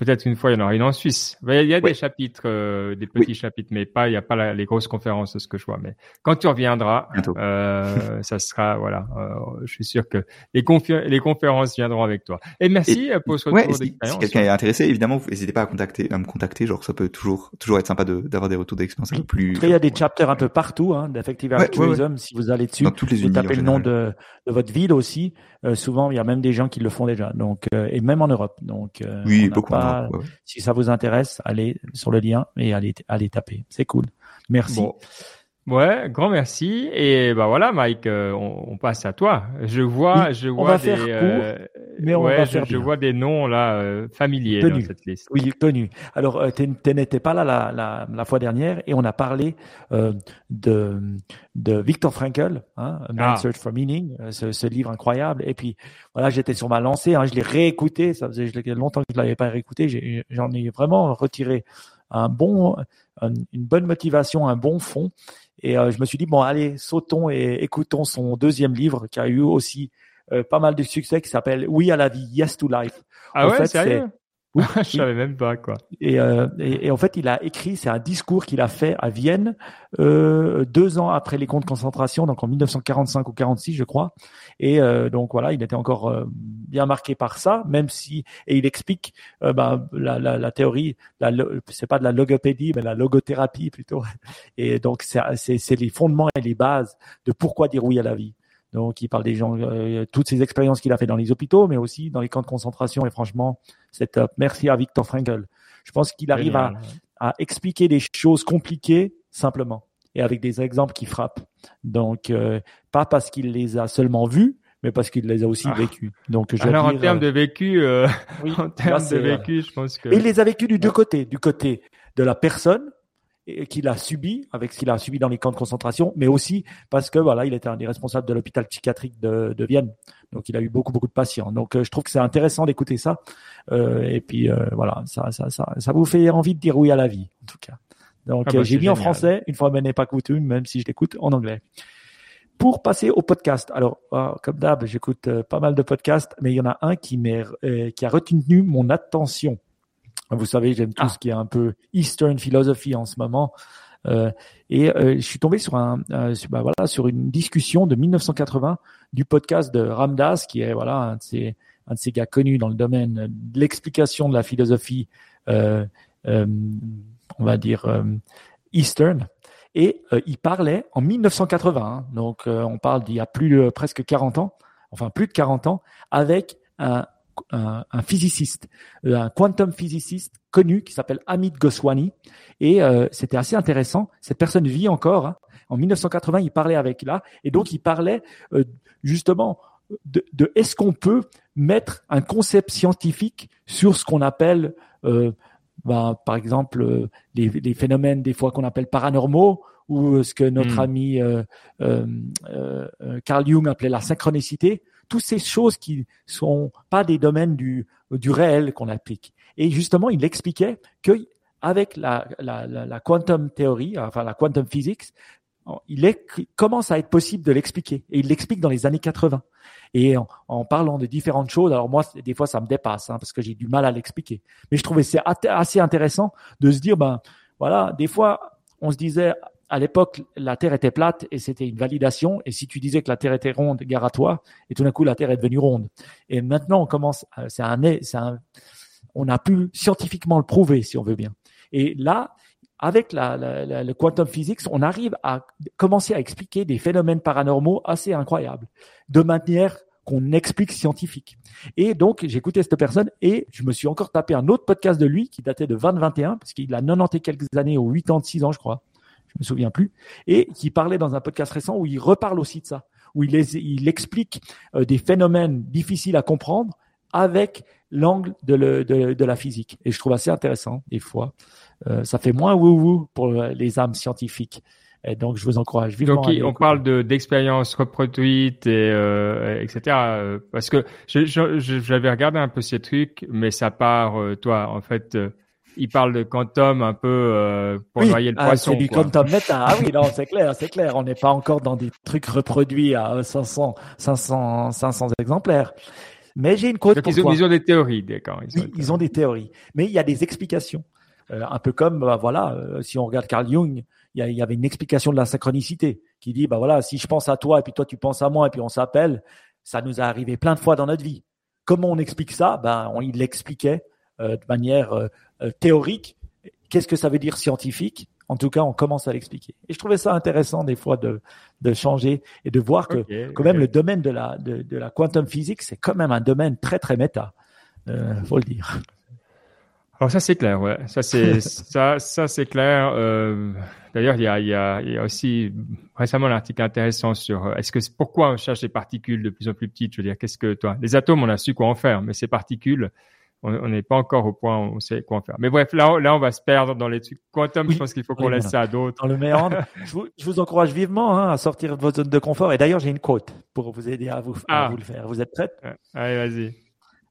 Peut-être une fois, il y en aura une en Suisse. Il y a des chapitres, euh, des petits chapitres, mais pas, il n'y a pas les grosses conférences, ce que je vois. Mais quand tu reviendras, euh, ça sera, voilà, euh, je suis sûr que les, les conférences viendront avec toi. Et merci euh, pour ce retour ouais, si, si quelqu'un est intéressé, évidemment, n'hésitez pas à contacter, à me contacter. Genre, ça peut toujours, toujours être sympa d'avoir des retours d'expérience un peu plus. il y a des chapters un peu partout, hein, d'Effective Altruism. Si vous allez dessus, toutes les vous tapez le nom de, de, votre ville aussi. souvent, il y a même des gens qui le font déjà. Donc, et même en Europe. Donc, oui, beaucoup. Si ça vous intéresse, allez sur le lien et allez, allez taper. C'est cool. Merci. Ouais, grand merci. Et bah voilà, Mike, euh, on, passe à toi. Je vois, je vois des, euh, mais on va faire je, vois des noms là euh, familiers dans cette liste. Oui, connu. Alors, tu n'étais pas là la, la, la, fois dernière et on a parlé de de Viktor Frankl, hein, Man ah. Search for Meaning, ce, ce, livre incroyable. Et puis voilà, j'étais sur ma lancée, hein, je l'ai réécouté. Ça faisait longtemps que je l'avais pas réécouté. J'en ai, ai, vraiment retiré un bon, une bonne motivation, un bon fond. Et euh, je me suis dit, bon, allez, sautons et écoutons son deuxième livre qui a eu aussi euh, pas mal de succès, qui s'appelle Oui à la vie, Yes to Life. Ah ouais, sérieux? Oui, je savais même pas quoi. Et, euh, et, en fait, il a écrit, c'est un discours qu'il a fait à Vienne euh, deux ans après les camps de concentration, donc en 1945 ou 46, je crois. Et euh, donc voilà, il était encore euh, bien marqué par ça, même si et il explique bah, la, la, la, théorie, la, c'est pas de la logopédie, mais la logothérapie plutôt. Et donc c'est les fondements et les bases de pourquoi dire oui à la vie. Donc, il parle des gens, euh, toutes ces expériences qu'il a fait dans les hôpitaux, mais aussi dans les camps de concentration. Et franchement, c'est top. Merci à Victor Frankl. Je pense qu'il arrive à, à, expliquer des choses compliquées simplement et avec des exemples qui frappent. Donc, euh, pas parce qu'il les a seulement vus, mais parce qu'il les a aussi ah. vécus. Donc, je Alors, en termes de vécu, euh, en termes de vécu, je pense que. Et il les a vécus du deux côtés, du côté de la personne qu'il a subi avec ce qu'il a subi dans les camps de concentration, mais aussi parce que voilà, il était un des responsables de l'hôpital psychiatrique de, de, Vienne, donc il a eu beaucoup beaucoup de patients. Donc euh, je trouve que c'est intéressant d'écouter ça, euh, et puis euh, voilà, ça, ça, ça, ça vous fait envie de dire oui à la vie, en tout cas. Donc ah bah, j'ai mis en français une fois, mais n'est pas coutume, même si je l'écoute en anglais. Pour passer au podcast, alors comme d'hab, j'écoute pas mal de podcasts, mais il y en a un qui, qui a retenu mon attention vous savez, j'aime tout ah. ce qui est un peu Eastern philosophy en ce moment. Euh, et euh, je suis tombé sur un, euh, sur, bah, voilà, sur une discussion de 1980 du podcast de Ramdas, qui est voilà un de ces, un de ces gars connus dans le domaine de l'explication de la philosophie, euh, on va dire Eastern. Et il parlait en 1980, hein, donc on parle d'il y a plus presque 40 ans, enfin plus de 40 ans, avec un, un, un, physiciste, euh, un quantum physiciste connu qui s'appelle Amit Goswami. Et euh, c'était assez intéressant. Cette personne vit encore. Hein. En 1980, il parlait avec là. Et donc, il parlait euh, justement de, de est-ce qu'on peut mettre un concept scientifique sur ce qu'on appelle, ben, par exemple, les, les, phénomènes des fois qu'on appelle paranormaux ou ce que notre hmm. ami Carl Jung appelait la synchronicité toutes ces choses qui sont pas des domaines du, du réel qu'on applique. Et justement, il expliquait que avec la, la, la, quantum théorie, enfin la quantum physics, il est, commence à être possible de l'expliquer. Et il l'explique dans les années 80. Et en, en, parlant de différentes choses, alors moi, des fois, ça me dépasse, hein, parce que j'ai du mal à l'expliquer. Mais je trouvais c'est assez intéressant de se dire, ben voilà, des fois, on se disait, à l'époque, la Terre était plate et c'était une validation. Et si tu disais que la Terre était ronde, gare à toi. Et tout d'un coup, la Terre est devenue ronde. Et maintenant, on commence, euh, c'est un, on a pu scientifiquement le prouver, si on veut bien. Et là, avec la, le quantum physics, on arrive à commencer à expliquer des phénomènes paranormaux assez incroyables, de manière qu'on explique scientifique. Et donc, écouté cette personne et je me suis encore tapé un autre podcast de lui qui datait de 2021, parce qu'il a 90 et quelques années ou 86 ans, je crois je me souviens plus, et qui parlait dans un podcast récent où il reparle aussi de ça, où il, il explique euh, des phénomènes difficiles à comprendre avec l'angle de, le, de, de, la physique. Et je trouve assez intéressant des fois. Euh, ça fait moins wou-wou pour les âmes scientifiques. Et donc, je vous encourage vivement. Donc, on parle de d'expériences reproduites et euh, etc. Euh, parce que j'avais regardé un peu ces trucs, mais ça part, toi, en fait, il parle de quantum un peu euh, pour noyer le ah, poisson. C'est du quantum meta. Ah oui, non, c'est clair, c'est clair. On n'est pas encore dans des trucs reproduits à 500, 500, 500 exemplaires. Mais j'ai une quote pour ils ont, toi. Ils ont des théories, d'accord. Ils, oui, ils ont des théories. Mais il y a des explications. Euh, un peu comme, bah, voilà, euh, si on regarde Carl Jung, il y, y, avait une explication de la synchronicité qui dit, bah voilà, si je pense à toi et puis toi tu penses à moi et puis on s'appelle, ça nous a arrivé plein de fois dans notre vie. Comment on explique ça? Ben, on, il l'expliquait euh, de manière euh, euh, théorique. Qu'est-ce que ça veut dire scientifique? En tout cas, on commence à l'expliquer. Et je trouvais ça intéressant des fois de, de changer et de voir que okay, quand okay. même le domaine de la, de, de la quantum physique, c'est quand même un domaine très très méta. Euh, faut le dire. Alors ça c'est clair, ouais. Ça c'est ça, ça c'est clair. Euh, D'ailleurs, il y a, il y, a, il y a aussi récemment un article intéressant sur euh, est-ce que pourquoi on cherche des particules de plus en plus petites? Je veux dire, qu'est-ce que toi, les atomes, on a su quoi en faire, mais ces particules, on n'est pas encore au point où on sait quoi en faire. Mais bref, là, là, on va se perdre dans les trucs quantum. Oui. Je pense qu'il faut qu'on Oui, laisse ça à d'autres. Dans le méandre, je, vous, je vous encourage vivement hein, à sortir de votre zone de confort. Et d'ailleurs, j'ai une quote pour vous aider à vous, à Ah. vous le faire. Vous êtes prête? Allez, vas-y.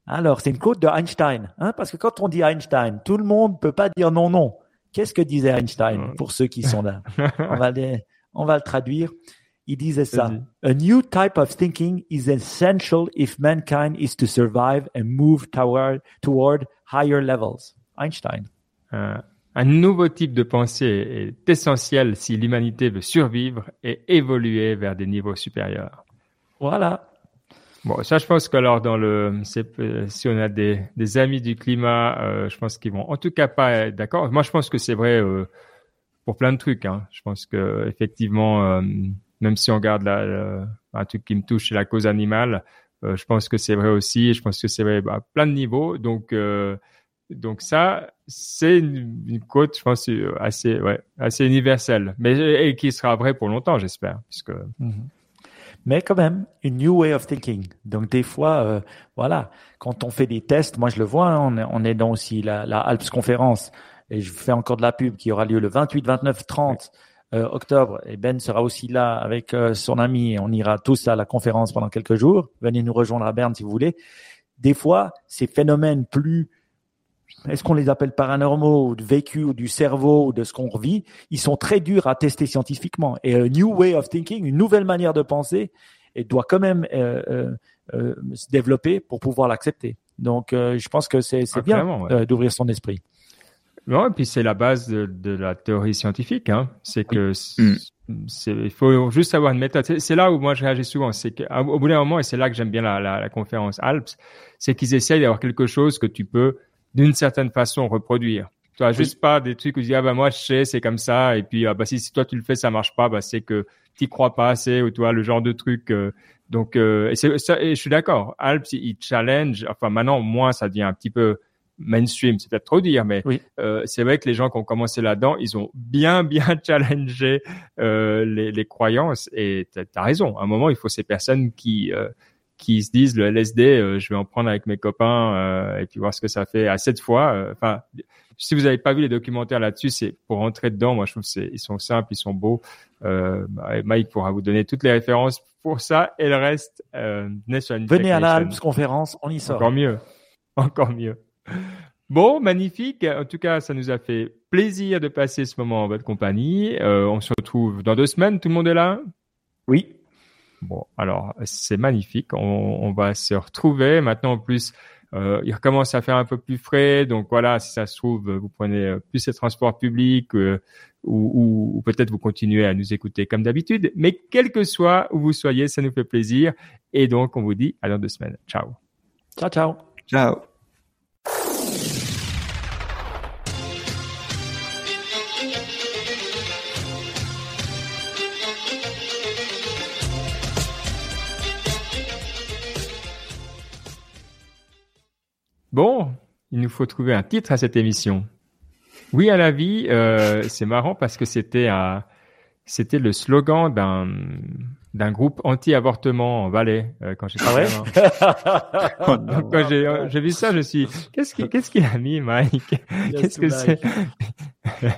Alors, c'est une quote de Einstein, hein, parce que quand on dit Einstein, tout le monde peut pas dire non, non. Qu'est-ce que disait Einstein Ouais. pour ceux qui sont là? On, va les- on va le traduire. Il disait ça. Vas-y. A new type of thinking is essential if mankind is to survive and move toward, toward higher levels. Einstein. Un, un nouveau type de pensée est essentiel si l'humanité veut survivre et évoluer vers des niveaux supérieurs. Voilà. Bon, ça, je pense que alors dans le, euh, si on a des, des amis du climat, euh, je pense qu'ils vont en tout cas pas être d'accord. Moi, je pense que c'est vrai euh, pour plein de trucs. Hein. Je pense que effectivement, euh, même si on regarde un truc qui me touche, c'est la cause animale. euh, je pense que c'est vrai aussi. Je pense que c'est vrai à plein de niveaux. Donc, euh, donc ça, c'est une, une je pense, euh, assez, ouais, assez universelle, mais et qui sera vrai pour longtemps, j'espère, puisque Mais quand même, une new way of thinking. Donc des fois, voilà, quand on fait des tests, moi je le vois, hein, on, est, dans aussi la, la Alps conférence et je fais encore de la pub qui aura lieu le 28, 29, 30 euh, octobre. Et Ben sera aussi là avec euh, son ami et on ira tous à la conférence pendant quelques jours. Venez nous rejoindre à Berne si vous voulez. Des fois, ces phénomènes plus est-ce qu'on les appelle paranormaux ou de vécu ou du cerveau ou de ce qu'on revit, ils sont très durs à tester scientifiquement. Et a new way of thinking, une nouvelle manière de penser, et doit quand même euh, euh, euh, se développer pour pouvoir l'accepter. Donc, euh, je pense que c'est Ah, bien ouais. euh, d'ouvrir son esprit. Non, et puis c'est la base de, de la théorie scientifique. Hein. C'est que Mm. il faut juste avoir une méthode. C'est, là où moi je réagis souvent. C'est qu'au bout d'un moment, et c'est là que j'aime bien la, la, la conférence Alps, c'est qu'ils essayent d'avoir quelque chose que tu peux d'une certaine façon reproduire. Tu vois, juste pas des trucs où tu dis ah bah moi je sais c'est comme ça et puis ah bah si, si toi tu le fais ça marche pas bah c'est que t'y crois pas assez ou toi le genre de truc. euh, donc euh, et, ça, et je suis d'accord. Alps il challenge. Enfin maintenant moins ça devient un petit peu mainstream, c'est peut-être trop dire, mais Oui. euh, c'est vrai que les gens qui ont commencé là-dedans, ils ont bien, bien challengé euh, les, les croyances. Et t'as as raison. À un moment, il faut ces personnes qui euh, qui se disent le LSD, je vais en prendre avec mes copains et puis voir ce que ça fait à cette fois. Enfin, si vous n'avez pas vu les documentaires là-dessus, c'est pour rentrer dedans. Moi, je trouve que c'est ils sont simples, ils sont beaux. Bah, Mike pourra vous donner toutes les références pour ça et le reste. Venez sur Venez à la conférence, on y sort. Encore mieux. Encore mieux. Bon, magnifique. En tout cas, ça nous a fait plaisir de passer ce moment en votre compagnie. Euh, on se retrouve dans deux semaines. Tout le monde est là? Oui. Bon, alors, c'est magnifique. On, on va se retrouver. Maintenant, en plus, euh, il recommence à faire un peu plus frais. Donc voilà, si ça se trouve, vous prenez euh, plus les transports publics euh, ou, ou- ou peut-être vous continuez à nous écouter comme d'habitude. Mais quel que soit où vous soyez, ça nous fait plaisir. Et donc, on vous dit à dans deux semaines. Ciao. Ciao, ciao. Ciao. Bon, il nous faut trouver un titre à cette émission. Oui à la vie, euh, c'est marrant parce que c'était un, c'était le slogan d'un d'un groupe anti-avortement en Valais euh, quand j'étais Ah ouais gamin. Donc, quand j'ai euh, j'ai vu ça, je me suis qu'est-ce qu'il qu'est-ce qu'il a mis, Mike? Qu'est-ce que c'est?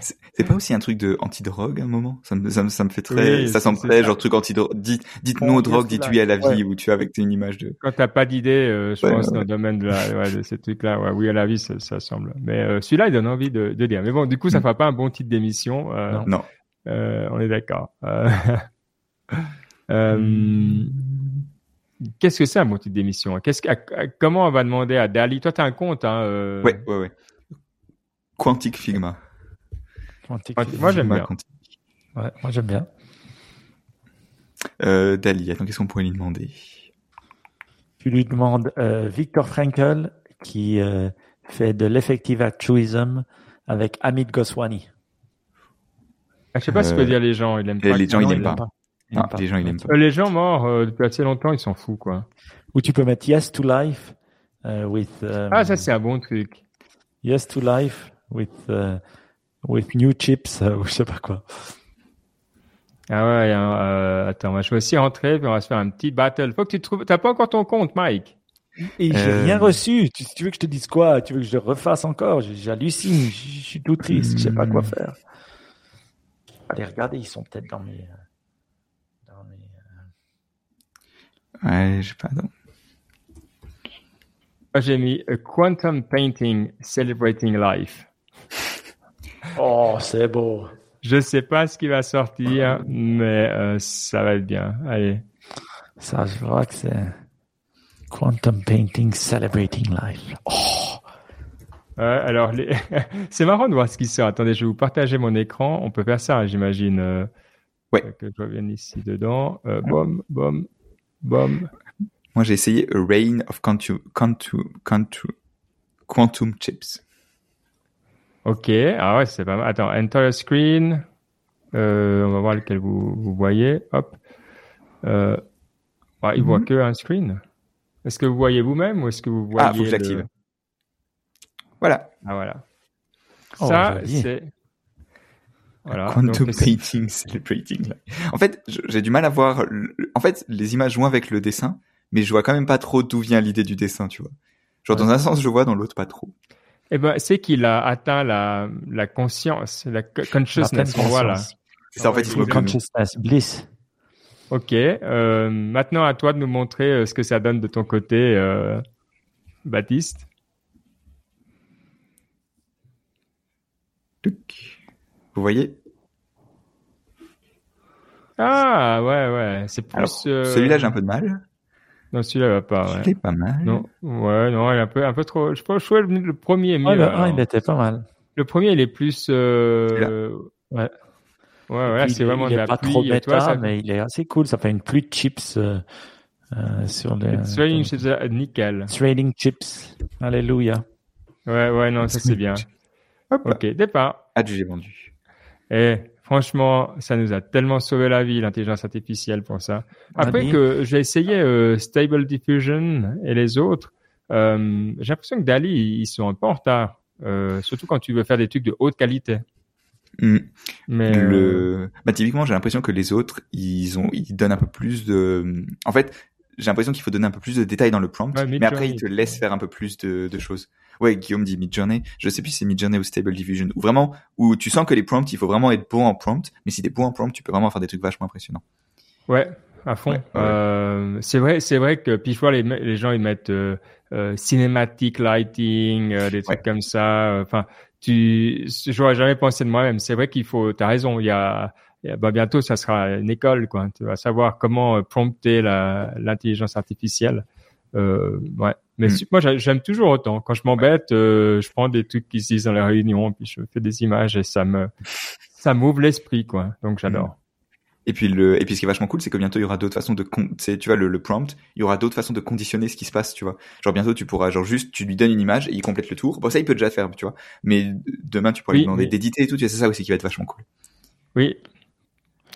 C'est- pas aussi un truc de anti-drogue à un moment? Ça me, ça, me, ça me fait très. Oui, ça semble très genre truc anti-drogue. Dites, dites Bon, non aux drogues, dites là. oui à la vie, Ouais. où tu as avec une image de. Quand t'as pas d'idée, euh, je Ouais, pense ouais. dans le domaine de, la, ouais, de ces trucs-là, ouais, oui à la vie, ça, ça semble. Mais euh, celui-là, il donne envie de, de dire. Mais bon, du coup, ça Mm. fera pas un bon titre d'émission. euh, Non. Non. Euh, on est d'accord. Euh, Qu'est-ce que c'est un titre d'émission? Qu'est-ce comment on va demander à Dali? Toi, tu as un compte, hein euh... Ouais, ouais, ouais. Quantic Figma. Quantic Moi, j'aime bien. Ouais, moi, j'aime bien. Euh, Dali, attends, qu'est-ce qu'on pourrait lui demander? Tu lui demandes euh, Victor Frankl qui euh, fait de l'effective altruism avec Amit Goswami. Ah, je sais pas ce que dire les gens, ils pas. Les gens, ils n'aiment pas. Les gens, ils aiment pas. Les gens morts euh, depuis assez longtemps, ils s'en foutent, quoi. Ou tu peux mettre Yes to Life uh, with. Um, ah, ça c'est un bon truc. Yes to Life with uh, with new chips uh, ou je sais pas quoi. Ah ouais, euh, attends, moi je vais aussi rentrer puis on va se faire un petit battle. Faut que tu trouves. T'as pas encore ton compte, Mike? Et j'ai euh... rien reçu. Tu, tu, veux que je te dise quoi? Tu veux que je refasse encore? J'hallucine. Je suis tout triste. Je sais pas quoi faire. Allez, regardez, ils sont peut-être dans mes. Euh, dans mes euh... Ouais, je sais pas. Non. J'ai mis a Quantum Painting Celebrating Life. oh, c'est beau. Je sais pas ce qui va sortir, mais euh, ça va être bien. Allez. Ça, je vois que c'est Quantum Painting Celebrating Life. Oh. alors, les... c'est marrant de voir ce qui sort. Attendez, je vais vous partager mon écran. On peut faire ça, j'imagine. Euh, ouais. Que je revienne ici dedans. Euh, bom, bom, bom. Moi, j'ai essayé A Rain of Quantum, Quantum, Quantum, Quantum Chips. Ok, ah ouais, c'est pas mal. Attends, enter screen. Euh, on va voir lequel vous, vous voyez. Hop. Euh, ah, il voit mhm. que un screen. Est-ce que vous voyez vous-même ou est-ce que vous voyez Ah, faut que j'active. Voilà. Ah voilà. Oh, Ça, c'est. Voilà. Quantum painting celebrating. En fait, j'ai du mal à voir. En fait, les images jouent avec le dessin, mais je vois quand même pas trop d'où vient l'idée du dessin, tu vois. Genre dans un sens, je vois, dans l'autre, pas trop. Eh ben, c'est qu'il a atteint la, la conscience, la consciousness, voilà. C'est ça, en fait, il faut consciousness, bliss. Ok. Euh, maintenant, à toi de nous montrer euh, ce que ça donne de ton côté, euh, Baptiste. Vous voyez Ah, ouais, ouais. C'est plus. Celui-là, j'ai un peu de mal. Non, celui-là va pas. Ouais. pas mal. Non, ouais, non, il est un peu, un peu trop. Je pense que le premier est mieux. Ouais, le 1, il était pas mal. Le premier, il est plus. Euh... Ouais. Ouais, ouais, c'est vraiment il de la pas pluie. trop méta, ça... mais il est assez cool. Ça fait une pluie de chips euh, euh, sur les. It's raining chips, nickel. It's raining chips. Alléluia. Ouais, ouais, non, ça c'est bien. Hop. Ok, départ. Adjugé vendu. Et Franchement, ça nous a tellement sauvé la vie, l'intelligence artificielle pour ça. Après que j'ai essayé euh, Stable Diffusion et les autres, euh, j'ai l'impression que Dali, ils sont un peu en retard. Euh, surtout quand tu veux faire des trucs de haute qualité. Mm. Mais le, bah, typiquement, j'ai l'impression que les autres, ils ont, ils donnent un peu plus de, en fait, j'ai l'impression qu'il faut donner un peu plus de détails dans le prompt, mais après, ils te laissent faire un peu plus de, de choses. Ouais, Guillaume dit Midjourney. Je sais plus si c'est Midjourney ou Stable Diffusion. Ou vraiment, où tu sens que les prompts, il faut vraiment être bon en prompt. Mais si t'es bon en prompt, tu peux vraiment faire des trucs vachement impressionnants. Ouais, à fond. Euh, c'est vrai, c'est vrai que puis les, les gens ils mettent euh, euh, cinématique lighting, des trucs comme ça. Enfin, tu, j'aurais jamais pensé de moi-même. C'est vrai qu'il faut. T'as raison. Il y a, bah bientôt ça sera une école quoi. Tu vas savoir comment prompter l'intelligence artificielle. Euh, ouais. Mais hmm. moi, j'aime toujours autant. Quand je m'embête, euh, je prends des trucs qui se disent dans les réunions, puis je fais des images et ça me, ça m'ouvre l'esprit, quoi. Donc j'adore. Hmm. Et puis le, et puis ce qui est vachement cool, c'est que bientôt il y aura d'autres façons de, tu vois, le, le, prompt, il y aura d'autres façons de conditionner ce qui se passe, tu vois. Genre bientôt tu pourras, genre juste, tu lui donnes une image et il complète le tour. Bon ça il peut déjà faire, tu vois. Mais demain tu pourras lui demander d'éditer et tout, tu vois, c'est ça aussi qui va être vachement cool. Oui.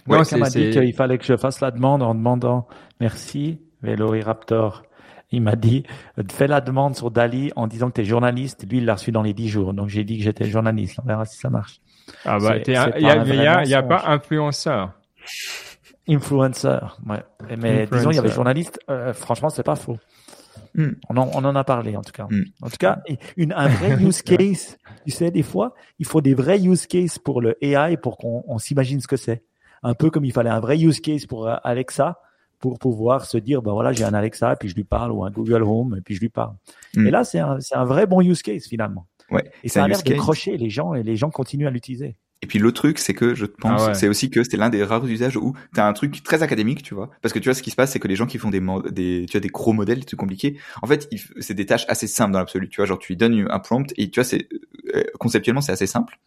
Ouais, ouais m'a dit qu'il fallait que je fasse la demande en demandant merci Velociraptor il m'a dit fais la demande sur Dali en disant que tu es journaliste. Lui, il l'a reçu dans les dix jours. Donc j'ai dit que j'étais journaliste. On verra si ça marche. Ah bah, il y a, y a, pas influenceur. Influenceur, ouais. Mais disons, il y avait journaliste. Euh, franchement, c'est pas faux. Hmm. On, en, on, en, a parlé en tout cas. Hmm. En tout cas, une, un vrai use case. tu sais, des fois, il faut des vrais use cases pour le AI pour qu'on s'imagine ce que c'est. Un peu comme il fallait un vrai use case pour euh, Alexa pour pouvoir se dire, ben voilà, j'ai un Alexa, puis je lui parle, ou un Google Home, et puis je lui parle. Mm. Et là, c'est un, c'est un vrai bon use case finalement. Ouais. Et ça a l'air de crocher les gens, et les gens continuent à l'utiliser. Et puis l'autre truc, c'est que je pense, ah c'est aussi que c'était l'un des rares usages où t'as un truc très académique, tu vois. Parce que tu vois, ce qui se passe, c'est que les gens qui font des, des tu as des gros modèles, des trucs compliqués, en fait, c'est des tâches assez simples dans l'absolu. Tu vois, genre tu lui donnes un prompt et tu vois, c'est euh, conceptuellement c'est assez simple.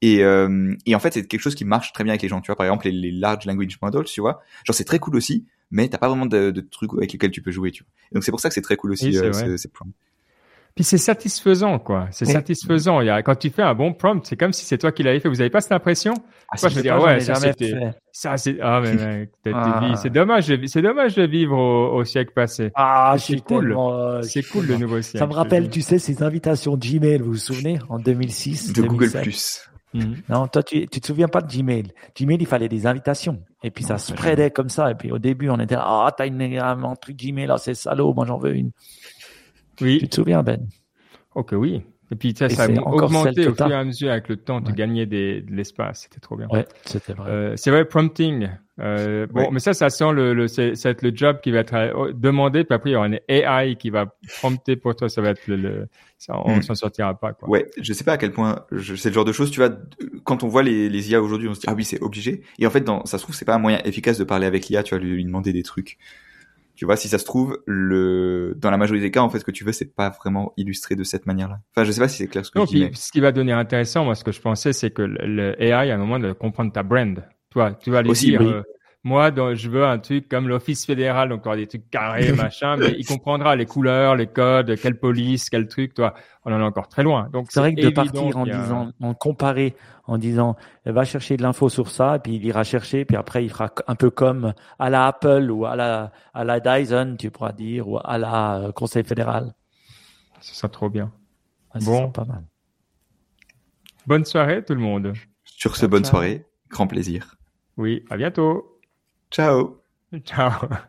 Et, euh, et en fait, c'est quelque chose qui marche très bien avec les gens. Tu vois, par exemple, les, large language models, tu vois, genre c'est très cool aussi, mais t'as pas vraiment de, de, trucs avec lesquels tu peux jouer. Tu vois. donc c'est pour ça que c'est très cool aussi euh, ces prompts. Puis c'est satisfaisant, quoi. C'est satisfaisant. Il y a, quand tu fais un bon prompt, c'est comme si c'est toi qui l'avais fait. Vous avez pas cette impression? Ah, Moi, je me dis, ouais, ça c'était, ça c'est, ah mais mec, ah. c'est dommage, c'est dommage de vivre au, au siècle passé. Ah, c'est cool. Euh, c'est cool le nouveau siècle. Ça me rappelle, tu sais, ces invitations Gmail, vous vous souvenez, en 2006. De Google Plus. Mhm. Non, toi, tu, tu te souviens pas de Gmail. Gmail, il fallait des invitations. Et puis, ça se spreadait comme ça. Et puis, au début, on était là, ah, t'as une, un truc Gmail, là, c'est salaud, moi, j'en veux une. Oui. Tu te souviens, Ben? Ok, oui. Et puis ça, ça a augmenté au fur et à mesure avec le temps, tu gagnais des, de l'espace. C'était trop bien. Ouais, c'était vrai. Euh, c'est vrai, prompting. Euh, bon, mais ça, ça sent le, le c'est, ça va être le job qui va être euh, demandé, puis après il y aura une AI qui va prompter pour toi. Ça va être le, le ça, on hmm. s'en sortira pas. Quoi. Ouais, je sais pas à quel point je, c'est le genre de choses. Tu vois, quand on voit les, les IA aujourd'hui, on se dit ah oui c'est obligé. Et en fait, dans, ça se trouve c'est pas un moyen efficace de parler avec l'IA. Tu vas lui, lui demander des trucs. Tu vois, si ça se trouve, le dans la majorité des cas, en fait, ce que tu veux, c'est pas vraiment illustré de cette manière-là. Enfin, je sais pas si c'est clair ce que non, je dis. Ce qui va devenir intéressant, moi, ce que je pensais, c'est que le AI, à un moment, de comprendre ta brand. Toi, tu vas aller dire, euh, moi, je veux un truc comme l'Office fédéral, donc des trucs carrés, machin, mais il comprendra les couleurs, les codes, quelle police, quel truc, toi. On en est encore très loin. Donc c'est vrai que de partir en disant, en comparer, en disant, va chercher de l'info sur ça, et puis il ira chercher, puis après il fera un peu comme à la Apple ou à la à la Dyson, tu pourras dire, ou à la euh, Conseil fédéral. C'est ça trop bien. bon, pas mal. Bonne soirée tout le monde. Sur ce, bonne soirée, grand plaisir. Oui, à bientôt. Ciao. Ciao.